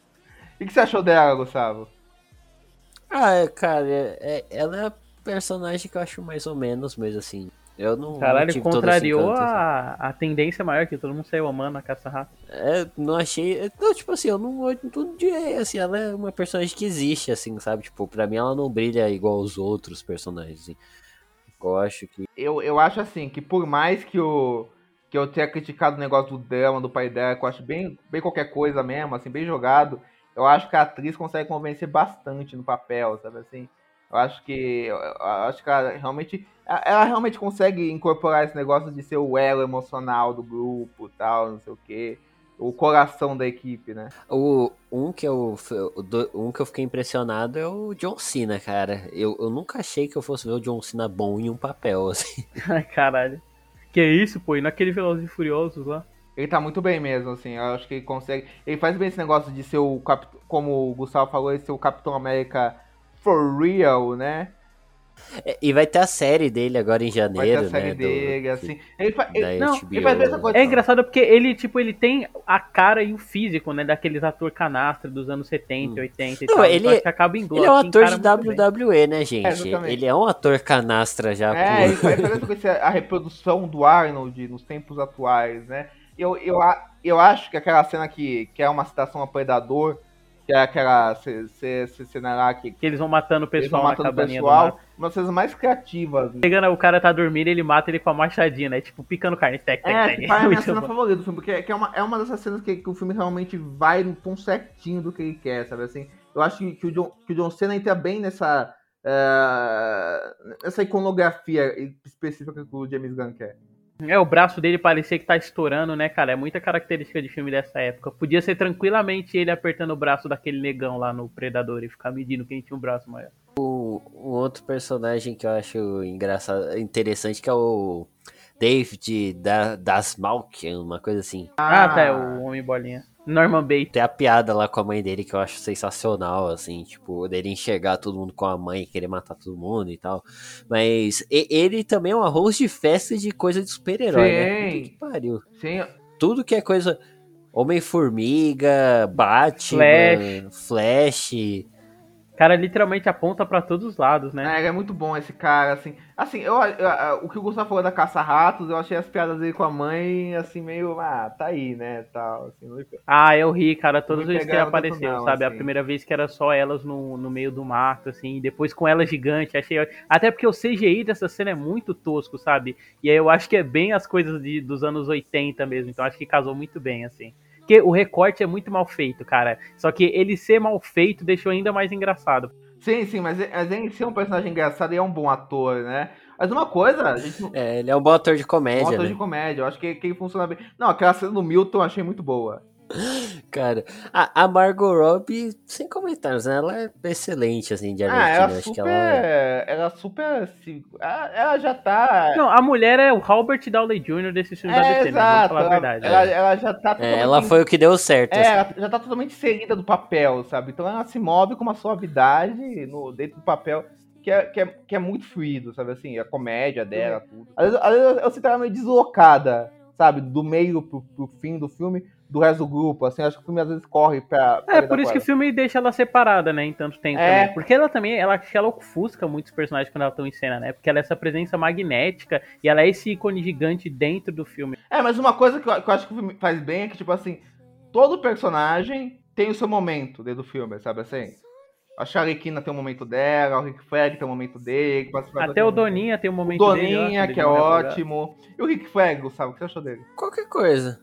E o que você achou dela, Gustavo? Ah, é, cara, é- é- ela é a personagem que eu acho mais ou menos, mas assim. Eu não. não Caralho, tive todo esse contrariou encanto, assim. a, a tendência maior que todo mundo saiu amando a caça-rato. É, não achei. Não, tipo assim, eu não, eu não diria assim, ela é uma personagem que existe, assim, sabe? Tipo, pra mim ela não brilha igual os outros personagens, assim. Eu acho que. Eu, eu acho assim, que por mais que o. Que eu tenha criticado o negócio do drama do pai dela, que eu acho bem, bem qualquer coisa mesmo, assim, bem jogado, eu acho que a atriz consegue convencer bastante no papel, sabe assim? Eu acho que. Eu, acho que ela realmente. Ela realmente consegue incorporar esse negócio de ser o elo emocional do grupo tal, não sei o quê. O coração da equipe, né? O, um, que eu, um que eu fiquei impressionado é o John Cena, cara. Eu, eu nunca achei que eu fosse ver o John Cena bom em um papel, assim. Ai, caralho. Que isso, pô, e naquele Velozes e Furiosos lá. Ele tá muito bem mesmo, assim. Eu acho que ele consegue. Ele faz bem esse negócio de ser o. Cap... Como o Gustavo falou, ele ser o Capitão América for real, né? É, E vai ter a série dele agora em Vai ter janeiro, a série né? do- dele, assim. Ele, fa... ele... Não, ele faz essa coisa. É engraçado porque ele, tipo, ele tem a cara e o físico, né, daqueles ator canastra dos anos 70, 80 e Não, tal. ele- então acaba englo- Ele é um que ator de bem. WWE, né, gente? É, ele é um ator canastra já. É, ele faz com esse- a reprodução do Arnold nos tempos atuais, né? Eu, eu, a- eu acho que aquela cena que, que é uma citação a Predador, que é aquela ce- ce- ce- cena lá que Que eles vão matando o eles vão pessoal na matando o cabaninha do mato. pessoal, uma das coisas mais criativas. Chegando, o cara tá dormindo, ele mata ele com a machadinha, né? Tipo, picando carne. Tec, tec, É, tec. foi a minha cena bom. favorita do filme, porque que é, uma, é uma dessas cenas que, que o filme realmente vai no tom certinho do que ele quer, sabe assim? Eu acho que, que o, John, que o John Cena entra bem nessa, eh, nessa iconografia específica que o James Gunn quer. É, o braço dele parecia que tá estourando, né, cara? É muita característica de filme dessa época. Podia ser tranquilamente ele apertando o braço daquele negão lá no Predador e ficar medindo quem tinha um braço maior. Um outro personagem que eu acho engraçado, interessante, que é o David da, das Malkian, uma coisa assim. Ah, tá, é o Homem Bolinha. Norman Bates. Tem a piada lá com a mãe dele que eu acho sensacional, assim, tipo, dele enxergar todo mundo com a mãe e querer matar todo mundo e tal. Mas ele também é um arroz de festa de coisa de super-herói, né? Puta que pariu. Sim, Tudo que é coisa. Homem-Formiga, Batman, Flash. Flash. O cara literalmente aponta pra todos os lados, né? É, é muito bom esse cara, assim. Assim, eu, eu- o que o Gustavo falou da caça-ratos, eu achei as piadas dele com a mãe, assim, meio, ah, tá aí, né, tal, assim, não- Ah, eu ri, cara, todas as vezes que tanto apareceu, não, sabe? A assim. primeira vez que era só elas no, no meio do mato, assim, e depois com ela gigante, achei. Até porque o CGI dessa cena é muito tosco, sabe? E aí eu acho que é bem as coisas de, dos anos 80 mesmo, então acho que casou muito bem, assim. Porque o recorte é muito mal feito, cara. Só que ele ser mal feito deixou ainda mais engraçado. Sim, sim, mas, mas ele ser um personagem engraçado e é um bom ator, né? Mas uma coisa, a gente. É, ele é um bom ator de Um comédia, ator né? de comédia, eu acho que, que ele funciona bem. Não, aquela cena do Milton eu achei muito boa. Cara, a, a Margot Robbie, sem comentários, né? Ela é excelente, assim, de Ah, Arlequina. ela Acho que super. ela... Ela super. assim, Ela, ela já tá. Não, a mulher é o Robert Downey Jr. desse filme da é, DC, né? Vamos exato. falar a Ela, verdade. ela, ela já tá. É, totalmente- ela foi o que deu certo. É, assim. ela já tá totalmente inserida do papel, sabe? Então ela se move com uma suavidade no, dentro do papel que é, que, é, que é muito fluido, sabe? Assim, a comédia dela, tudo. Às vezes, às vezes eu sinto ela meio deslocada, sabe? Do meio pro, pro fim do filme, do resto do grupo. Assim, acho que o filme às vezes corre pra. pra É, por isso que o ela. filme deixa ela separada, né, em tanto tempo É. também. Porque ela também, ela, acho que ela ofusca muitos personagens quando ela estão em cena, né? Porque ela é essa presença magnética e ela é esse ícone gigante dentro do filme. É, mas uma coisa que eu, que eu acho que o filme faz bem é que, tipo assim, todo personagem tem o seu momento dentro do filme, sabe assim? A Charlequina tem o momento dela, o Rick Flag tem o momento dele. o Até o momento Doninha tem um O momento dele. Doninha, que é ótimo. E o Rick Flag, Gustavo, o que você achou dele? Qualquer coisa.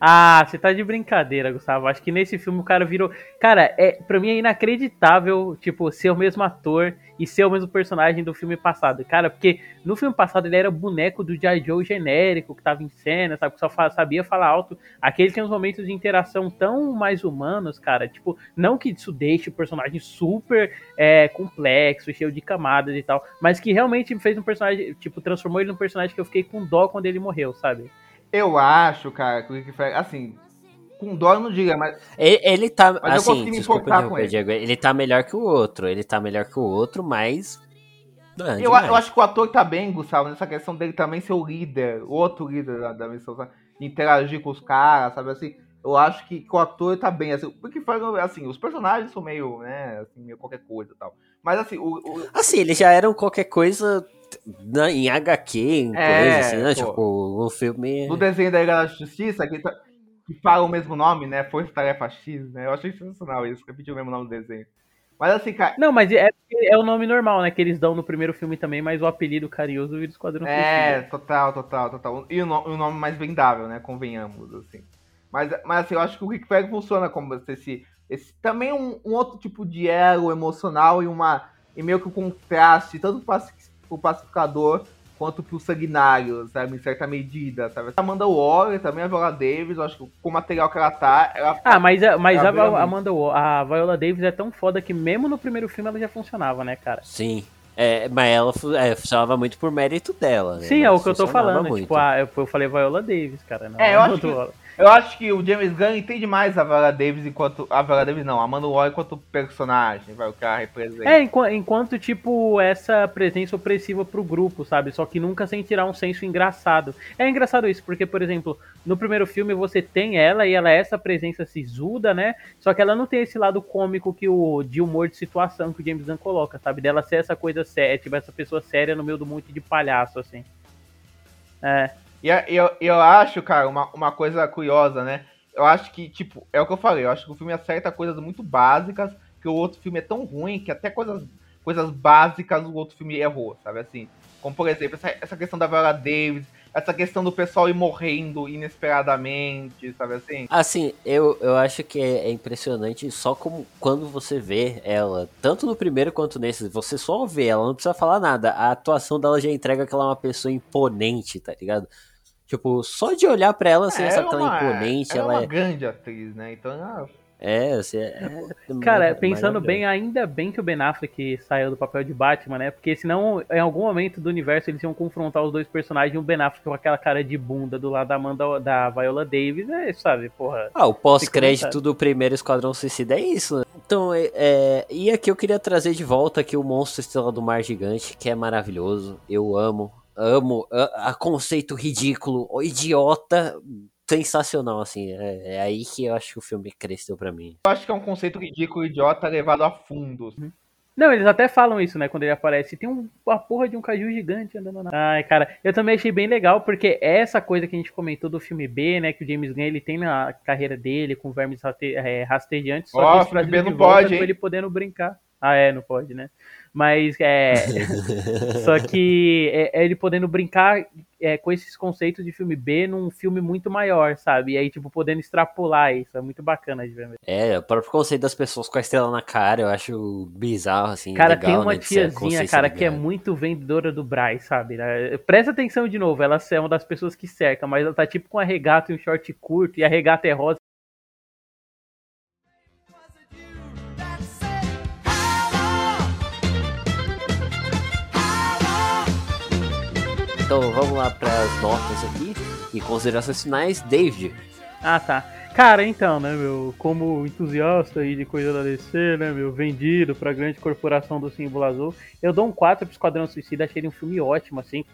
Ah, você tá de brincadeira, Gustavo. Acho que nesse filme o cara virou. Cara, é, pra mim é inacreditável, tipo, ser o mesmo ator e ser o mesmo personagem do filme passado. Cara, porque no filme passado ele era boneco do J. Joe genérico, que tava em cena, sabe? Que só sabia falar alto. Aqui ele tem uns momentos de interação tão mais humanos, cara. Tipo, não que isso deixe o personagem super é, complexo, cheio de camadas e tal, mas que realmente fez um personagem, tipo, transformou ele num personagem que eu fiquei com dó quando ele morreu, sabe? Eu acho, cara, que o Rick Flag, assim, com dó eu não diga, mas Ele, ele tá, Mas eu assim, consegui me importar com ele. Diego. Ele tá melhor que o outro. Ele tá melhor que o outro, mas. Não, eu, eu acho que o ator tá bem, Gustavo, nessa questão dele também ser o líder, o outro líder da, da missão, sabe? Interagir com os caras, sabe assim? Eu acho que, que o ator tá bem, assim, porque assim, os personagens são meio, né, assim, meio qualquer coisa e tal. Mas assim, o, o- Assim, eles já eram qualquer coisa na- em HQ, em É, coisa assim, né? pô. Tipo, o filme. no desenho da Liga da Justiça, que, tá- que fala o mesmo nome, né? Força Tarefa X, né? Eu achei sensacional isso, repetir o mesmo nome do desenho. Mas assim, cara, Não, mas é, é o nome normal, né? Que eles dão no primeiro filme também, mas o apelido carinhoso vira Esquadrão É, Suicida. total, total, total. E o, no- o nome mais vendável, né? Convenhamos, assim. Mas, mas assim, eu acho que o Rick Flag funciona como esse. esse também um, um outro tipo de elo emocional e uma. E meio que um contraste, tanto paci- pro pacificador quanto pro sanguinário, sabe? Em certa medida, sabe? A Amanda Waller, também a Viola Davis, eu acho que com o material que ela tá, ela Ah, mas, a- mas a, a. Amanda a Viola Davis é tão foda que mesmo no primeiro filme ela já funcionava, né, cara? Sim. É, mas ela é, funcionava muito por mérito dela, né? Sim, é o que eu tô falando. muito. Tipo, ah, eu, eu falei Viola Davis, cara. Não, É, eu a acho que-. Eu acho que o James Gunn entende mais a Viola Davis enquanto. A Viola Davis não, a Amanda Waller enquanto personagem, vai, o que ela representa. É, enqu- enquanto, tipo, essa presença opressiva pro grupo, sabe? Só que nunca sem tirar um senso engraçado. É engraçado isso, porque, por exemplo, no primeiro filme você tem ela e ela é essa presença sisuda, né? Só que ela não tem esse lado cômico que o de humor de situação que o James Gunn coloca, sabe? Dela ser essa coisa séria, tipo, essa pessoa séria no meio do monte de palhaço, assim. É. E eu, eu acho, cara, uma, uma coisa curiosa, né? Eu acho que, tipo, é o que eu falei, eu acho que o filme acerta coisas muito básicas, que o outro filme é tão ruim que até coisas, coisas básicas o outro filme errou, sabe assim? Como, por exemplo, essa, essa questão da Viola Davis, essa questão do pessoal ir morrendo inesperadamente, sabe assim? Assim, eu, eu acho que é, é impressionante só como quando você vê ela, tanto no primeiro quanto nesse, você só vê ela, não precisa falar nada. A atuação dela já entrega que ela é uma pessoa imponente, tá ligado? Tipo, só de olhar pra ela, você já sabe que ela é imponente, ela ela é uma é. grande atriz, né? Então, ah, É, você é. Cara, é pensando bem, ainda bem que o Ben Affleck saiu do papel de Batman, né? Porque senão, em algum momento do universo, eles iam confrontar os dois personagens e o Ben Affleck com aquela cara de bunda do lado da Amanda, da Viola Davis, é, sabe, porra. Ah, o pós-crédito do primeiro Esquadrão Suicida é isso, né? Então, é, é, e aqui eu queria trazer de volta aqui o Monstro Estrela do Mar Gigante, que é maravilhoso. Eu amo, amo a, a conceito ridículo, o idiota, sensacional, assim. É, é aí que eu acho que o filme cresceu pra mim. eu acho que é um conceito ridículo, idiota, levado a fundo. Não, eles até falam isso, né, quando ele aparece. Tem um, uma porra de um caju gigante andando na... Ai, cara, eu também achei bem legal, porque é essa coisa que a gente comentou do filme B, né, que o James Gunn, ele tem na carreira dele, com vermes raste- é, rastejantes, só Ó, que esse filme B não volta pode, hein? ele podendo brincar. Ah, é, não pode, né? Mas é. Só que é, é ele podendo brincar é, com esses conceitos de filme B num filme muito maior, sabe? E aí, tipo, podendo extrapolar isso. É muito bacana de ver. mesmo. É, o próprio conceito das pessoas com a estrela na cara, eu acho bizarro, assim. Cara, legal, tem uma né, tiazinha, cara, que é muito vendedora do Braz, sabe? né? Presta atenção de novo, ela é uma das pessoas que cerca, mas ela tá tipo com a regata e um short curto, e a regata é rosa então vamos lá para as notas aqui e considerações finais. David. Ah, tá. Cara, então, né, meu, como entusiasta aí de coisa da DC, né, meu, vendido pra grande corporação do símbolo azul, eu dou um 4 pro Esquadrão Suicida, achei ele um filme ótimo, assim.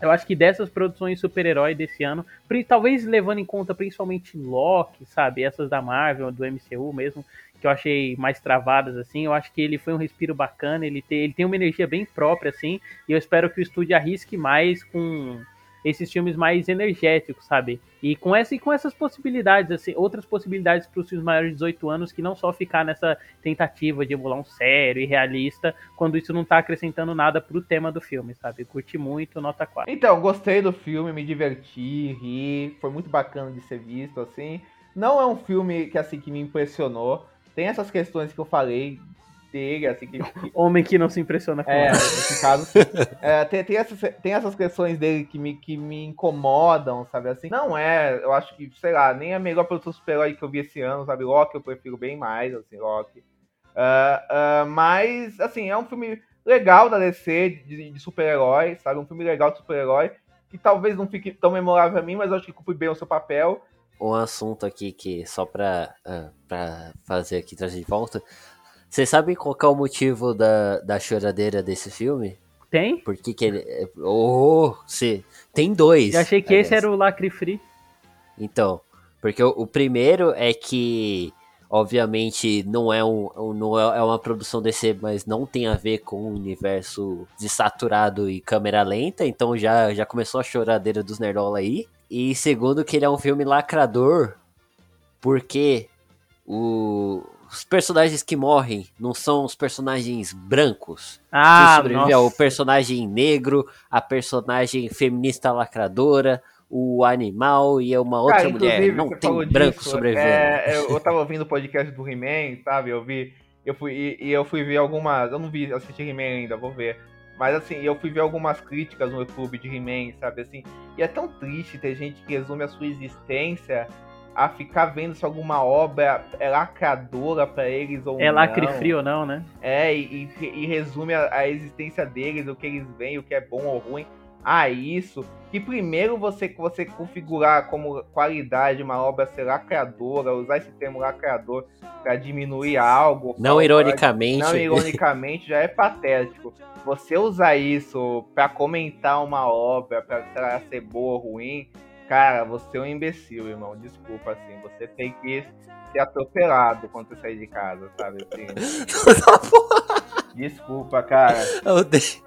Eu acho que dessas produções super-herói desse ano, talvez levando em conta principalmente Loki, sabe, essas da Marvel, do MCU mesmo, que eu achei mais travadas, assim, eu acho que ele foi um respiro bacana, ele tem, ele tem uma energia bem própria, assim, e eu espero que o estúdio arrisque mais com esses filmes mais energéticos, sabe? E com, essa, e com essas possibilidades, assim, outras possibilidades para os filmes maiores de 18 anos que não só ficar nessa tentativa de emular um sério e realista, quando isso não está acrescentando nada pro tema do filme, sabe? Curti muito, nota 4. Então, gostei do filme, me diverti, ri, foi muito bacana de ser visto, assim. Não é um filme que, assim, que me impressionou. Tem essas questões que eu falei dele, assim, que... Homem que não se impressiona com É, nesse caso, é, tem, tem, essas, tem essas questões dele que me, que me incomodam, sabe, assim. Não é, eu acho que, sei lá, nem a melhor produção super-herói que eu vi esse ano, sabe, Loki eu prefiro bem mais, assim, Loki. Uh, uh, mas, assim, é um filme legal da DC, de, de super-herói, sabe, um filme legal de super-herói, que talvez não fique tão memorável a mim, mas eu acho que cumpre bem o seu papel. Um assunto aqui que, só pra, uh, pra fazer aqui, trazer de volta, você sabe qual é o motivo da, da choradeira desse filme? Tem? Por que, que ele. Oh, se... tem dois. Eu achei que aliás. esse era o Lacre Free. Então, porque o, o, primeiro é que, obviamente, não é, um, não é, é uma produção DC, mas não tem a ver com o universo desaturado e câmera lenta, então já, já começou a choradeira dos Nerdola aí. E segundo, que ele é um filme lacrador, porque o, os personagens que morrem não são os personagens brancos. Ah, sobrevive o personagem negro, a personagem feminista lacradora, o animal e uma outra Cara, mulher. Não tem branco disso, sobrevivendo. É, eu, eu tava ouvindo o podcast do He-Man, sabe? Eu vi. Eu fui, e, e, eu fui ver algumas. Eu não vi assistir He-Man ainda, vou ver. Mas assim, eu fui ver algumas críticas no YouTube de He-Man, sabe? Assim, e é tão triste ter gente que resume a sua existência a ficar vendo se alguma obra é lacradora para eles ou é não. É lacre frio ou não, né? É, e, e resume a, a, existência deles, o que eles veem, o que é bom ou ruim. Ah, isso. Que primeiro você, você configurar como qualidade uma obra ser lacradora, usar esse termo lacrador para diminuir algo. Não pra, ironicamente. Não ironicamente, já é patético. Você usar isso para comentar uma obra, para ser boa ou ruim, Cara, você é um imbecil, irmão. Desculpa, assim. Você tem que ser atropelado quando você sair de casa, sabe? Assim. Desculpa, cara.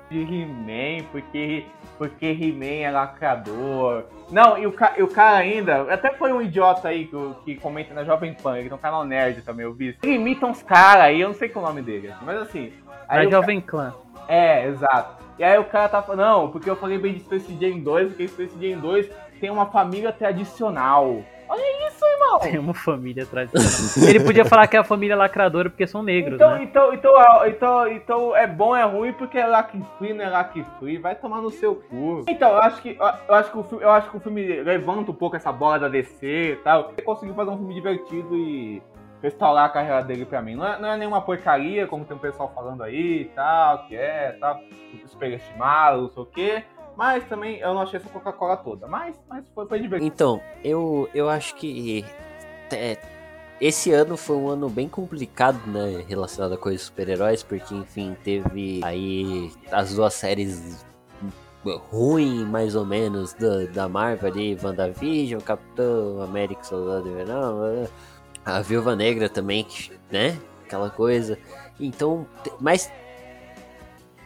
De He-Man, porque, porque He-Man é lacrador. Não, e o, e o cara ainda, até foi um idiota aí que, que comenta na Jovem Pan, que tem um canal nerd também, eu vi. Ele imita uns caras aí, eu não sei qual é o nome dele, assim, mas assim. Na Jovem Clã. É, exato. E aí o cara tá falando, não, porque eu falei bem de Space Jam 2, porque Space Jam 2 tem uma família tradicional. Olha isso, irmão! Tem uma família tradicional. Ele podia falar que é a família lacradora porque são negros, então, né? Então, então, então, então é bom, é ruim porque é lac free, não é lac free. Vai tomar no seu cu. Então, eu acho que, eu acho que, o, filme, eu acho que o filme levanta um pouco essa bola da DC e tal. Ele conseguiu fazer um filme divertido e restaurar a carreira dele pra mim. Não é, não é nenhuma porcaria, como tem um pessoal falando aí e tal, que é, tal, superestimado, não sei o quê. Mas também eu não achei essa Coca-Cola toda. Mas, mas foi, foi divertido. Então, eu, eu acho que é, esse ano foi um ano bem complicado, né? Relacionado a coisas super-heróis, porque, enfim, teve aí as duas séries ruim, mais ou menos, da, da Marvel ali, WandaVision, Capitão América, Soldado Invernal, a Viúva Negra também, né? Aquela coisa. Então, mas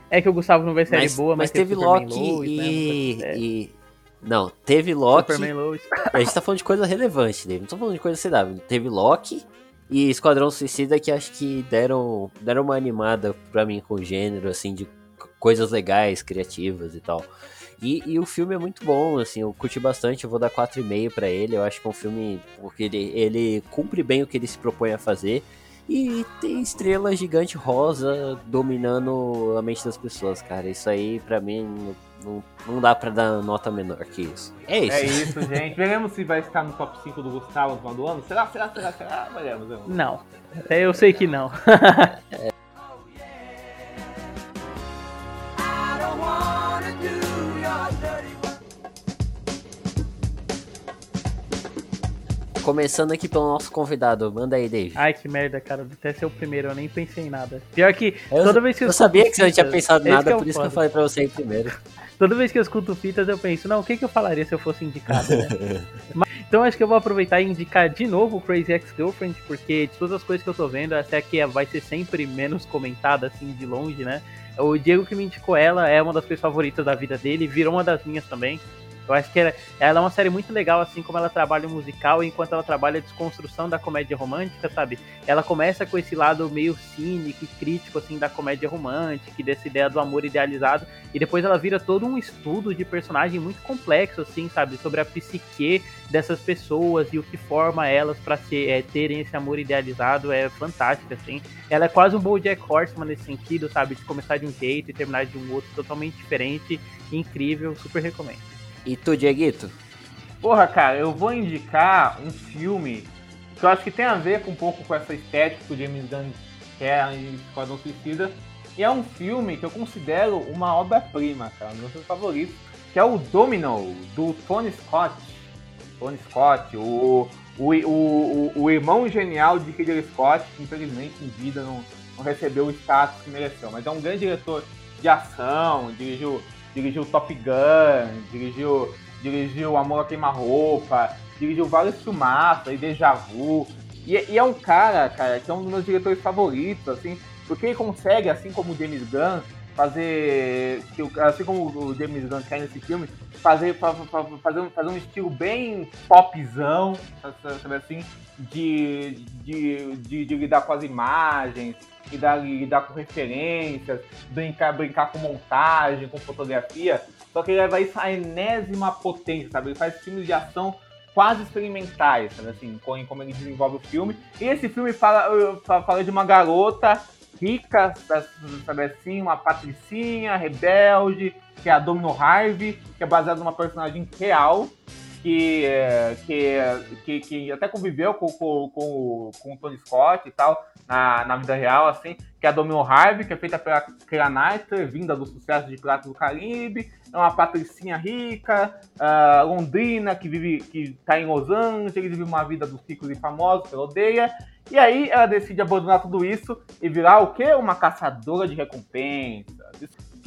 é que o Gustavo não vê série mas, boa, mas, mas teve Loki Lois, e, né? e, Não, teve Loki. a gente tá falando de coisa relevante, David. Não tô falando de coisa CW. Teve Loki e Esquadrão Suicida que acho que deram, deram uma animada pra mim com o gênero, assim, de coisas legais, criativas e tal. E, e, o filme é muito bom, assim, eu curti bastante, eu vou dar 4,5 para ele. Eu acho que é um filme porque ele, ele cumpre bem o que ele se propõe a fazer. E tem estrela gigante rosa dominando a mente das pessoas, cara. Isso aí, pra mim, não, não dá pra dar nota menor que isso. É isso. É isso, gente. Veremos se vai estar no top 5 do Gustavo no final do ano. Será, será, será, será? Veremos, veremos. Não. Até eu sei que não. é. I don't wanna do your dirty Começando aqui pelo nosso convidado, manda aí, Dave. Ai, que merda, cara. Até ser o primeiro, eu nem pensei em nada. Pior que Eu, toda vez que eu eu sabia que você não tinha pensado esse nada, é por isso que eu foda. falei pra você ir primeiro. Toda vez que eu escuto fitas, eu penso, não, o que, que eu falaria se eu fosse indicado, né? Mas- então acho que eu vou aproveitar e indicar de novo o Crazy Ex-Girlfriend, porque de todas as coisas que eu tô vendo, essa aqui é- vai ser sempre menos comentada, assim, de longe, né? O Diego que me indicou ela é uma das coisas favoritas da vida dele, virou uma das minhas também. Eu acho que ela, é uma série muito legal, assim como ela trabalha o musical, enquanto ela trabalha a desconstrução da comédia romântica, sabe? Ela começa com esse lado meio cínico e crítico, assim, da comédia romântica, dessa ideia do amor idealizado, e depois ela vira todo um estudo de personagem muito complexo, assim, sabe? Sobre a psique dessas pessoas e o que forma elas para é, terem esse amor idealizado. É fantástica, assim. Ela é quase um BoJack Horseman nesse sentido, sabe? De começar de um jeito e terminar de um outro totalmente diferente. Incrível, super recomendo. E tu, Dieguito? Porra, cara, eu vou indicar um filme que eu acho que tem a ver com um pouco com essa estética que o James Gunn quer em Esquadrão Suicida. E é um filme que eu considero uma obra-prima, cara, um dos meus favoritos, que é o Domino, do Tony Scott. Tony Scott, o, o, o, o, o irmão genial de Ridley Scott, que infelizmente em vida não, não recebeu o status que mereceu. Mas é um grande diretor de ação, dirigiu, dirigiu Top Gun, dirigiu, dirigiu Amor a Queima-Roupa, dirigiu vários filmaços, aí Deja Vu. E, e é um cara, cara, que é um dos meus diretores favoritos, assim, porque ele consegue, assim como o James Gunn, fazer, assim como o James Gunn quer nesse filme, fazer, fa- fa- fazer, um, fazer um estilo bem popzão, sabe assim, de, de, de, de lidar com as imagens, lidar, lidar com referências, brincar, brincar com montagem, com fotografia, só que ele leva isso à enésima potência, sabe? Ele faz filmes de ação quase experimentais, sabe assim, com- como ele desenvolve o filme. E esse filme fala, fa- fala de uma garota rica, sabe assim, uma patricinha, rebelde, que é a Domino Harvey, que é baseada numa personagem real, que, que, que, que até conviveu com, com, com, com o Tony Scott e tal, na, na vida real, assim, que é a Domino Harvey, que é feita pela Keira Knightley, vinda do sucesso de Piratas do Caribe, é uma patricinha rica, ah, londrina, que vive, que tá em Los Angeles, vive uma vida dos ricos e famosos, que ela odeia, e aí ela decide abandonar tudo isso e virar o quê? Uma caçadora de recompensas.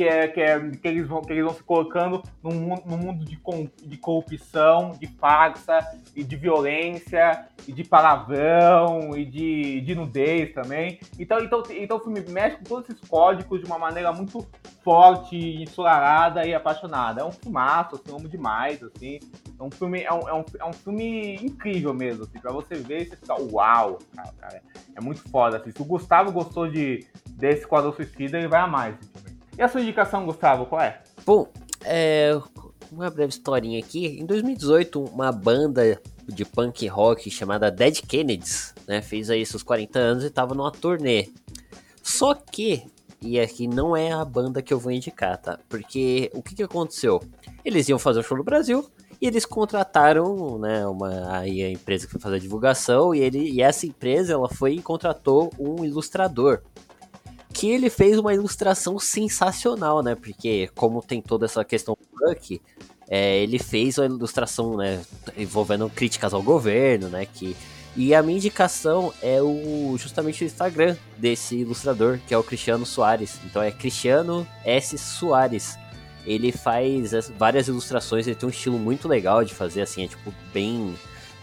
Que, é, que, é, que, eles vão, que eles vão se colocando num, num mundo de, de corrupção, de farsa e de violência e de palavrão e de, de nudez também. Então, então, então o filme mexe com todos esses códigos de uma maneira muito forte, ensolarada e apaixonada. É um filmaço, assim, eu amo demais, assim. É um filme, é um, é um, é um filme incrível mesmo, assim, pra você ver e você ficar, uau, cara, cara, é muito foda, assim. Se o Gustavo gostou de, desse quadro suicida, ele vai amar esse filme. E a sua indicação, Gustavo, qual é? Bom, é, uma breve historinha aqui. Em 2018, uma banda de punk rock chamada Dead Kennedys, né, fez aí seus 40 anos e tava numa turnê. Só que, e aqui não é a banda que eu vou indicar, tá? Porque o que que aconteceu? Eles iam fazer o show no Brasil e eles contrataram, né, uma aí a empresa que foi fazer a divulgação e ele e essa empresa ela foi e contratou um ilustrador que ele fez uma ilustração sensacional, né? Porque como tem toda essa questão punk, é, ele fez uma ilustração, né, envolvendo críticas ao governo, né, que e a minha indicação é o justamente o Instagram desse ilustrador, que é o Cristiano Soares. Então é Cristiano S Soares. Ele faz as- várias ilustrações, ele tem um estilo muito legal de fazer, assim, é tipo bem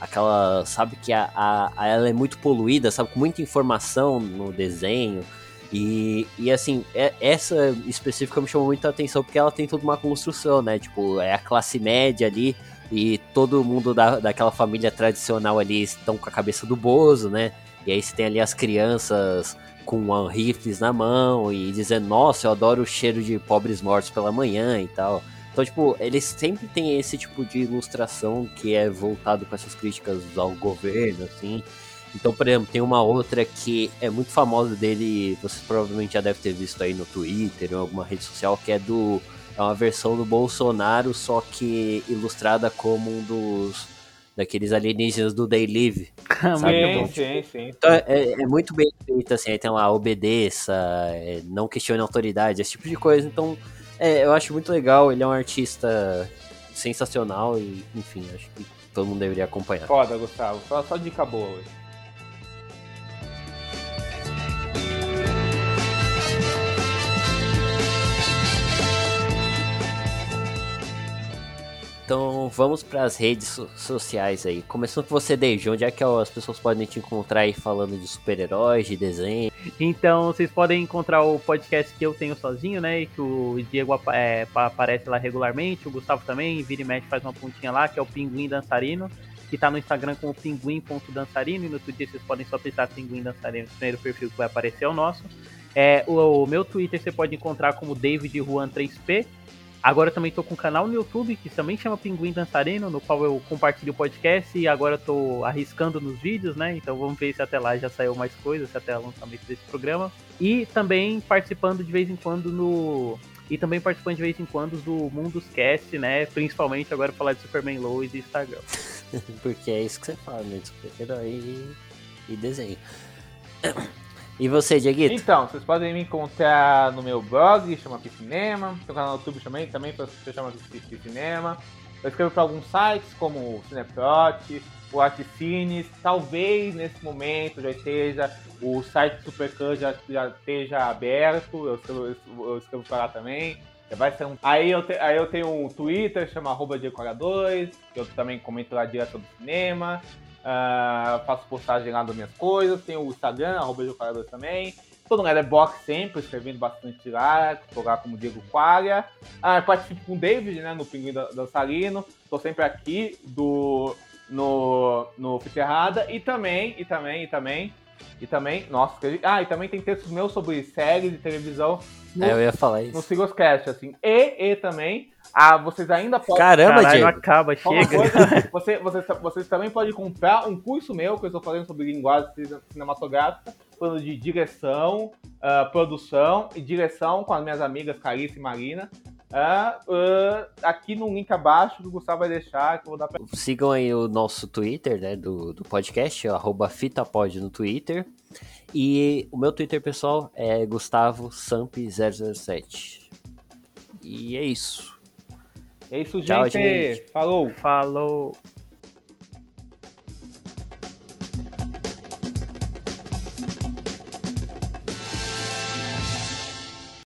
aquela, sabe que a, a- ela é muito poluída, sabe, com muita informação no desenho. E, e assim, é- essa específica me chamou muita atenção porque ela tem toda uma construção, né? Tipo, é a classe média ali e todo mundo da, daquela família tradicional ali estão com a cabeça do Bozo, né? E aí você tem ali as crianças com rifles na mão e dizendo, nossa, eu adoro o cheiro de pobres mortos pela manhã e tal. Então, tipo, eles sempre têm esse tipo de ilustração que é voltado com essas críticas ao governo, assim. Então, por exemplo, tem uma outra que é muito famosa dele, você provavelmente já deve ter visto aí no Twitter ou em alguma rede social, que é do. É uma versão do Bolsonaro, só que ilustrada como um dos. daqueles alienígenas do Day Live. Sabe, sim, então, sim, sim. Então é, é muito bem feito, assim, aí tem lá, obedeça, é, não questione a autoridade, esse tipo de coisa. Então, é, eu acho muito legal, ele é um artista sensacional e, enfim, acho que Todo mundo deveria acompanhar. Foda, Gustavo. Só, só dica boa hoje. Vamos para as redes so sociais aí. Começando com você, Dave. Onde é que as pessoas podem te encontrar aí falando de super-heróis, de desenho? Então vocês podem encontrar o podcast que eu tenho sozinho, né? E que o Diego é, aparece lá regularmente, o Gustavo também, vira e mexe faz uma pontinha lá, que é o Pinguim Dançarino, que tá no Instagram como pinguim.dançarino e no Twitter vocês podem só pensar Pinguim Dançarino, o primeiro perfil que vai aparecer é o nosso. É, o, o meu Twitter você pode encontrar como David Juan 3P. Agora eu também tô com um canal no YouTube que também chama Pinguim Dançarino, no qual eu compartilho o podcast e agora tô arriscando nos vídeos, né? Então vamos ver se até lá já saiu mais coisas, se até o lançamento desse programa. E também participando de vez em quando no. E também participando de vez em quando do Mundos Cast, né? Principalmente agora falar de Superman Lois e Instagram. Porque é isso que você fala, né? Super-herói e, e desenho. E você, Dieguito? Então, vocês podem me encontrar no meu blog, chama Cinema, um canal no YouTube também, também você chama Cinema. Eu escrevo para alguns sites como o Cineprot, o Articines, talvez nesse momento já esteja, o site Supercan já, já esteja aberto, eu escrevo, eu escrevo para lá também. Vai ser um... aí, eu te... aí eu tenho um Twitter, chama arroba 2 que eu também comento lá direto sobre cinema. Uh, faço postagem lá das minhas coisas. Tem o Instagram, arroba Jocarador também. Tô no Letterboxd sempre, escrevendo bastante lá. Tô lá como Diego Qualia. Uh, participo com o David, né, no Pinguim Dançarino. Tô sempre aqui do, no, no Fiterrada. E também, e também, e também, e também, nossa, ah, e também tem textos meus sobre séries de televisão. No, é, eu ia falar isso. No Sigoscast, assim. E, e também ah, vocês ainda podem. Caramba, Caralho, Diego. acaba, chega. Coisa, você, você, vocês também podem comprar um curso meu que eu estou fazendo sobre linguagem cinematográfica, falando de direção, uh, produção e direção com as minhas amigas Carice e Marina. Uh, uh, aqui no link abaixo que o Gustavo vai deixar, que eu vou dar pra... Sigam aí o nosso Twitter, né, do, do podcast, arroba FitaPod no Twitter. E o meu Twitter, pessoal, é Gustavo Samp007. E é isso. É isso, gente. Tchau, gente. Falou. Falou.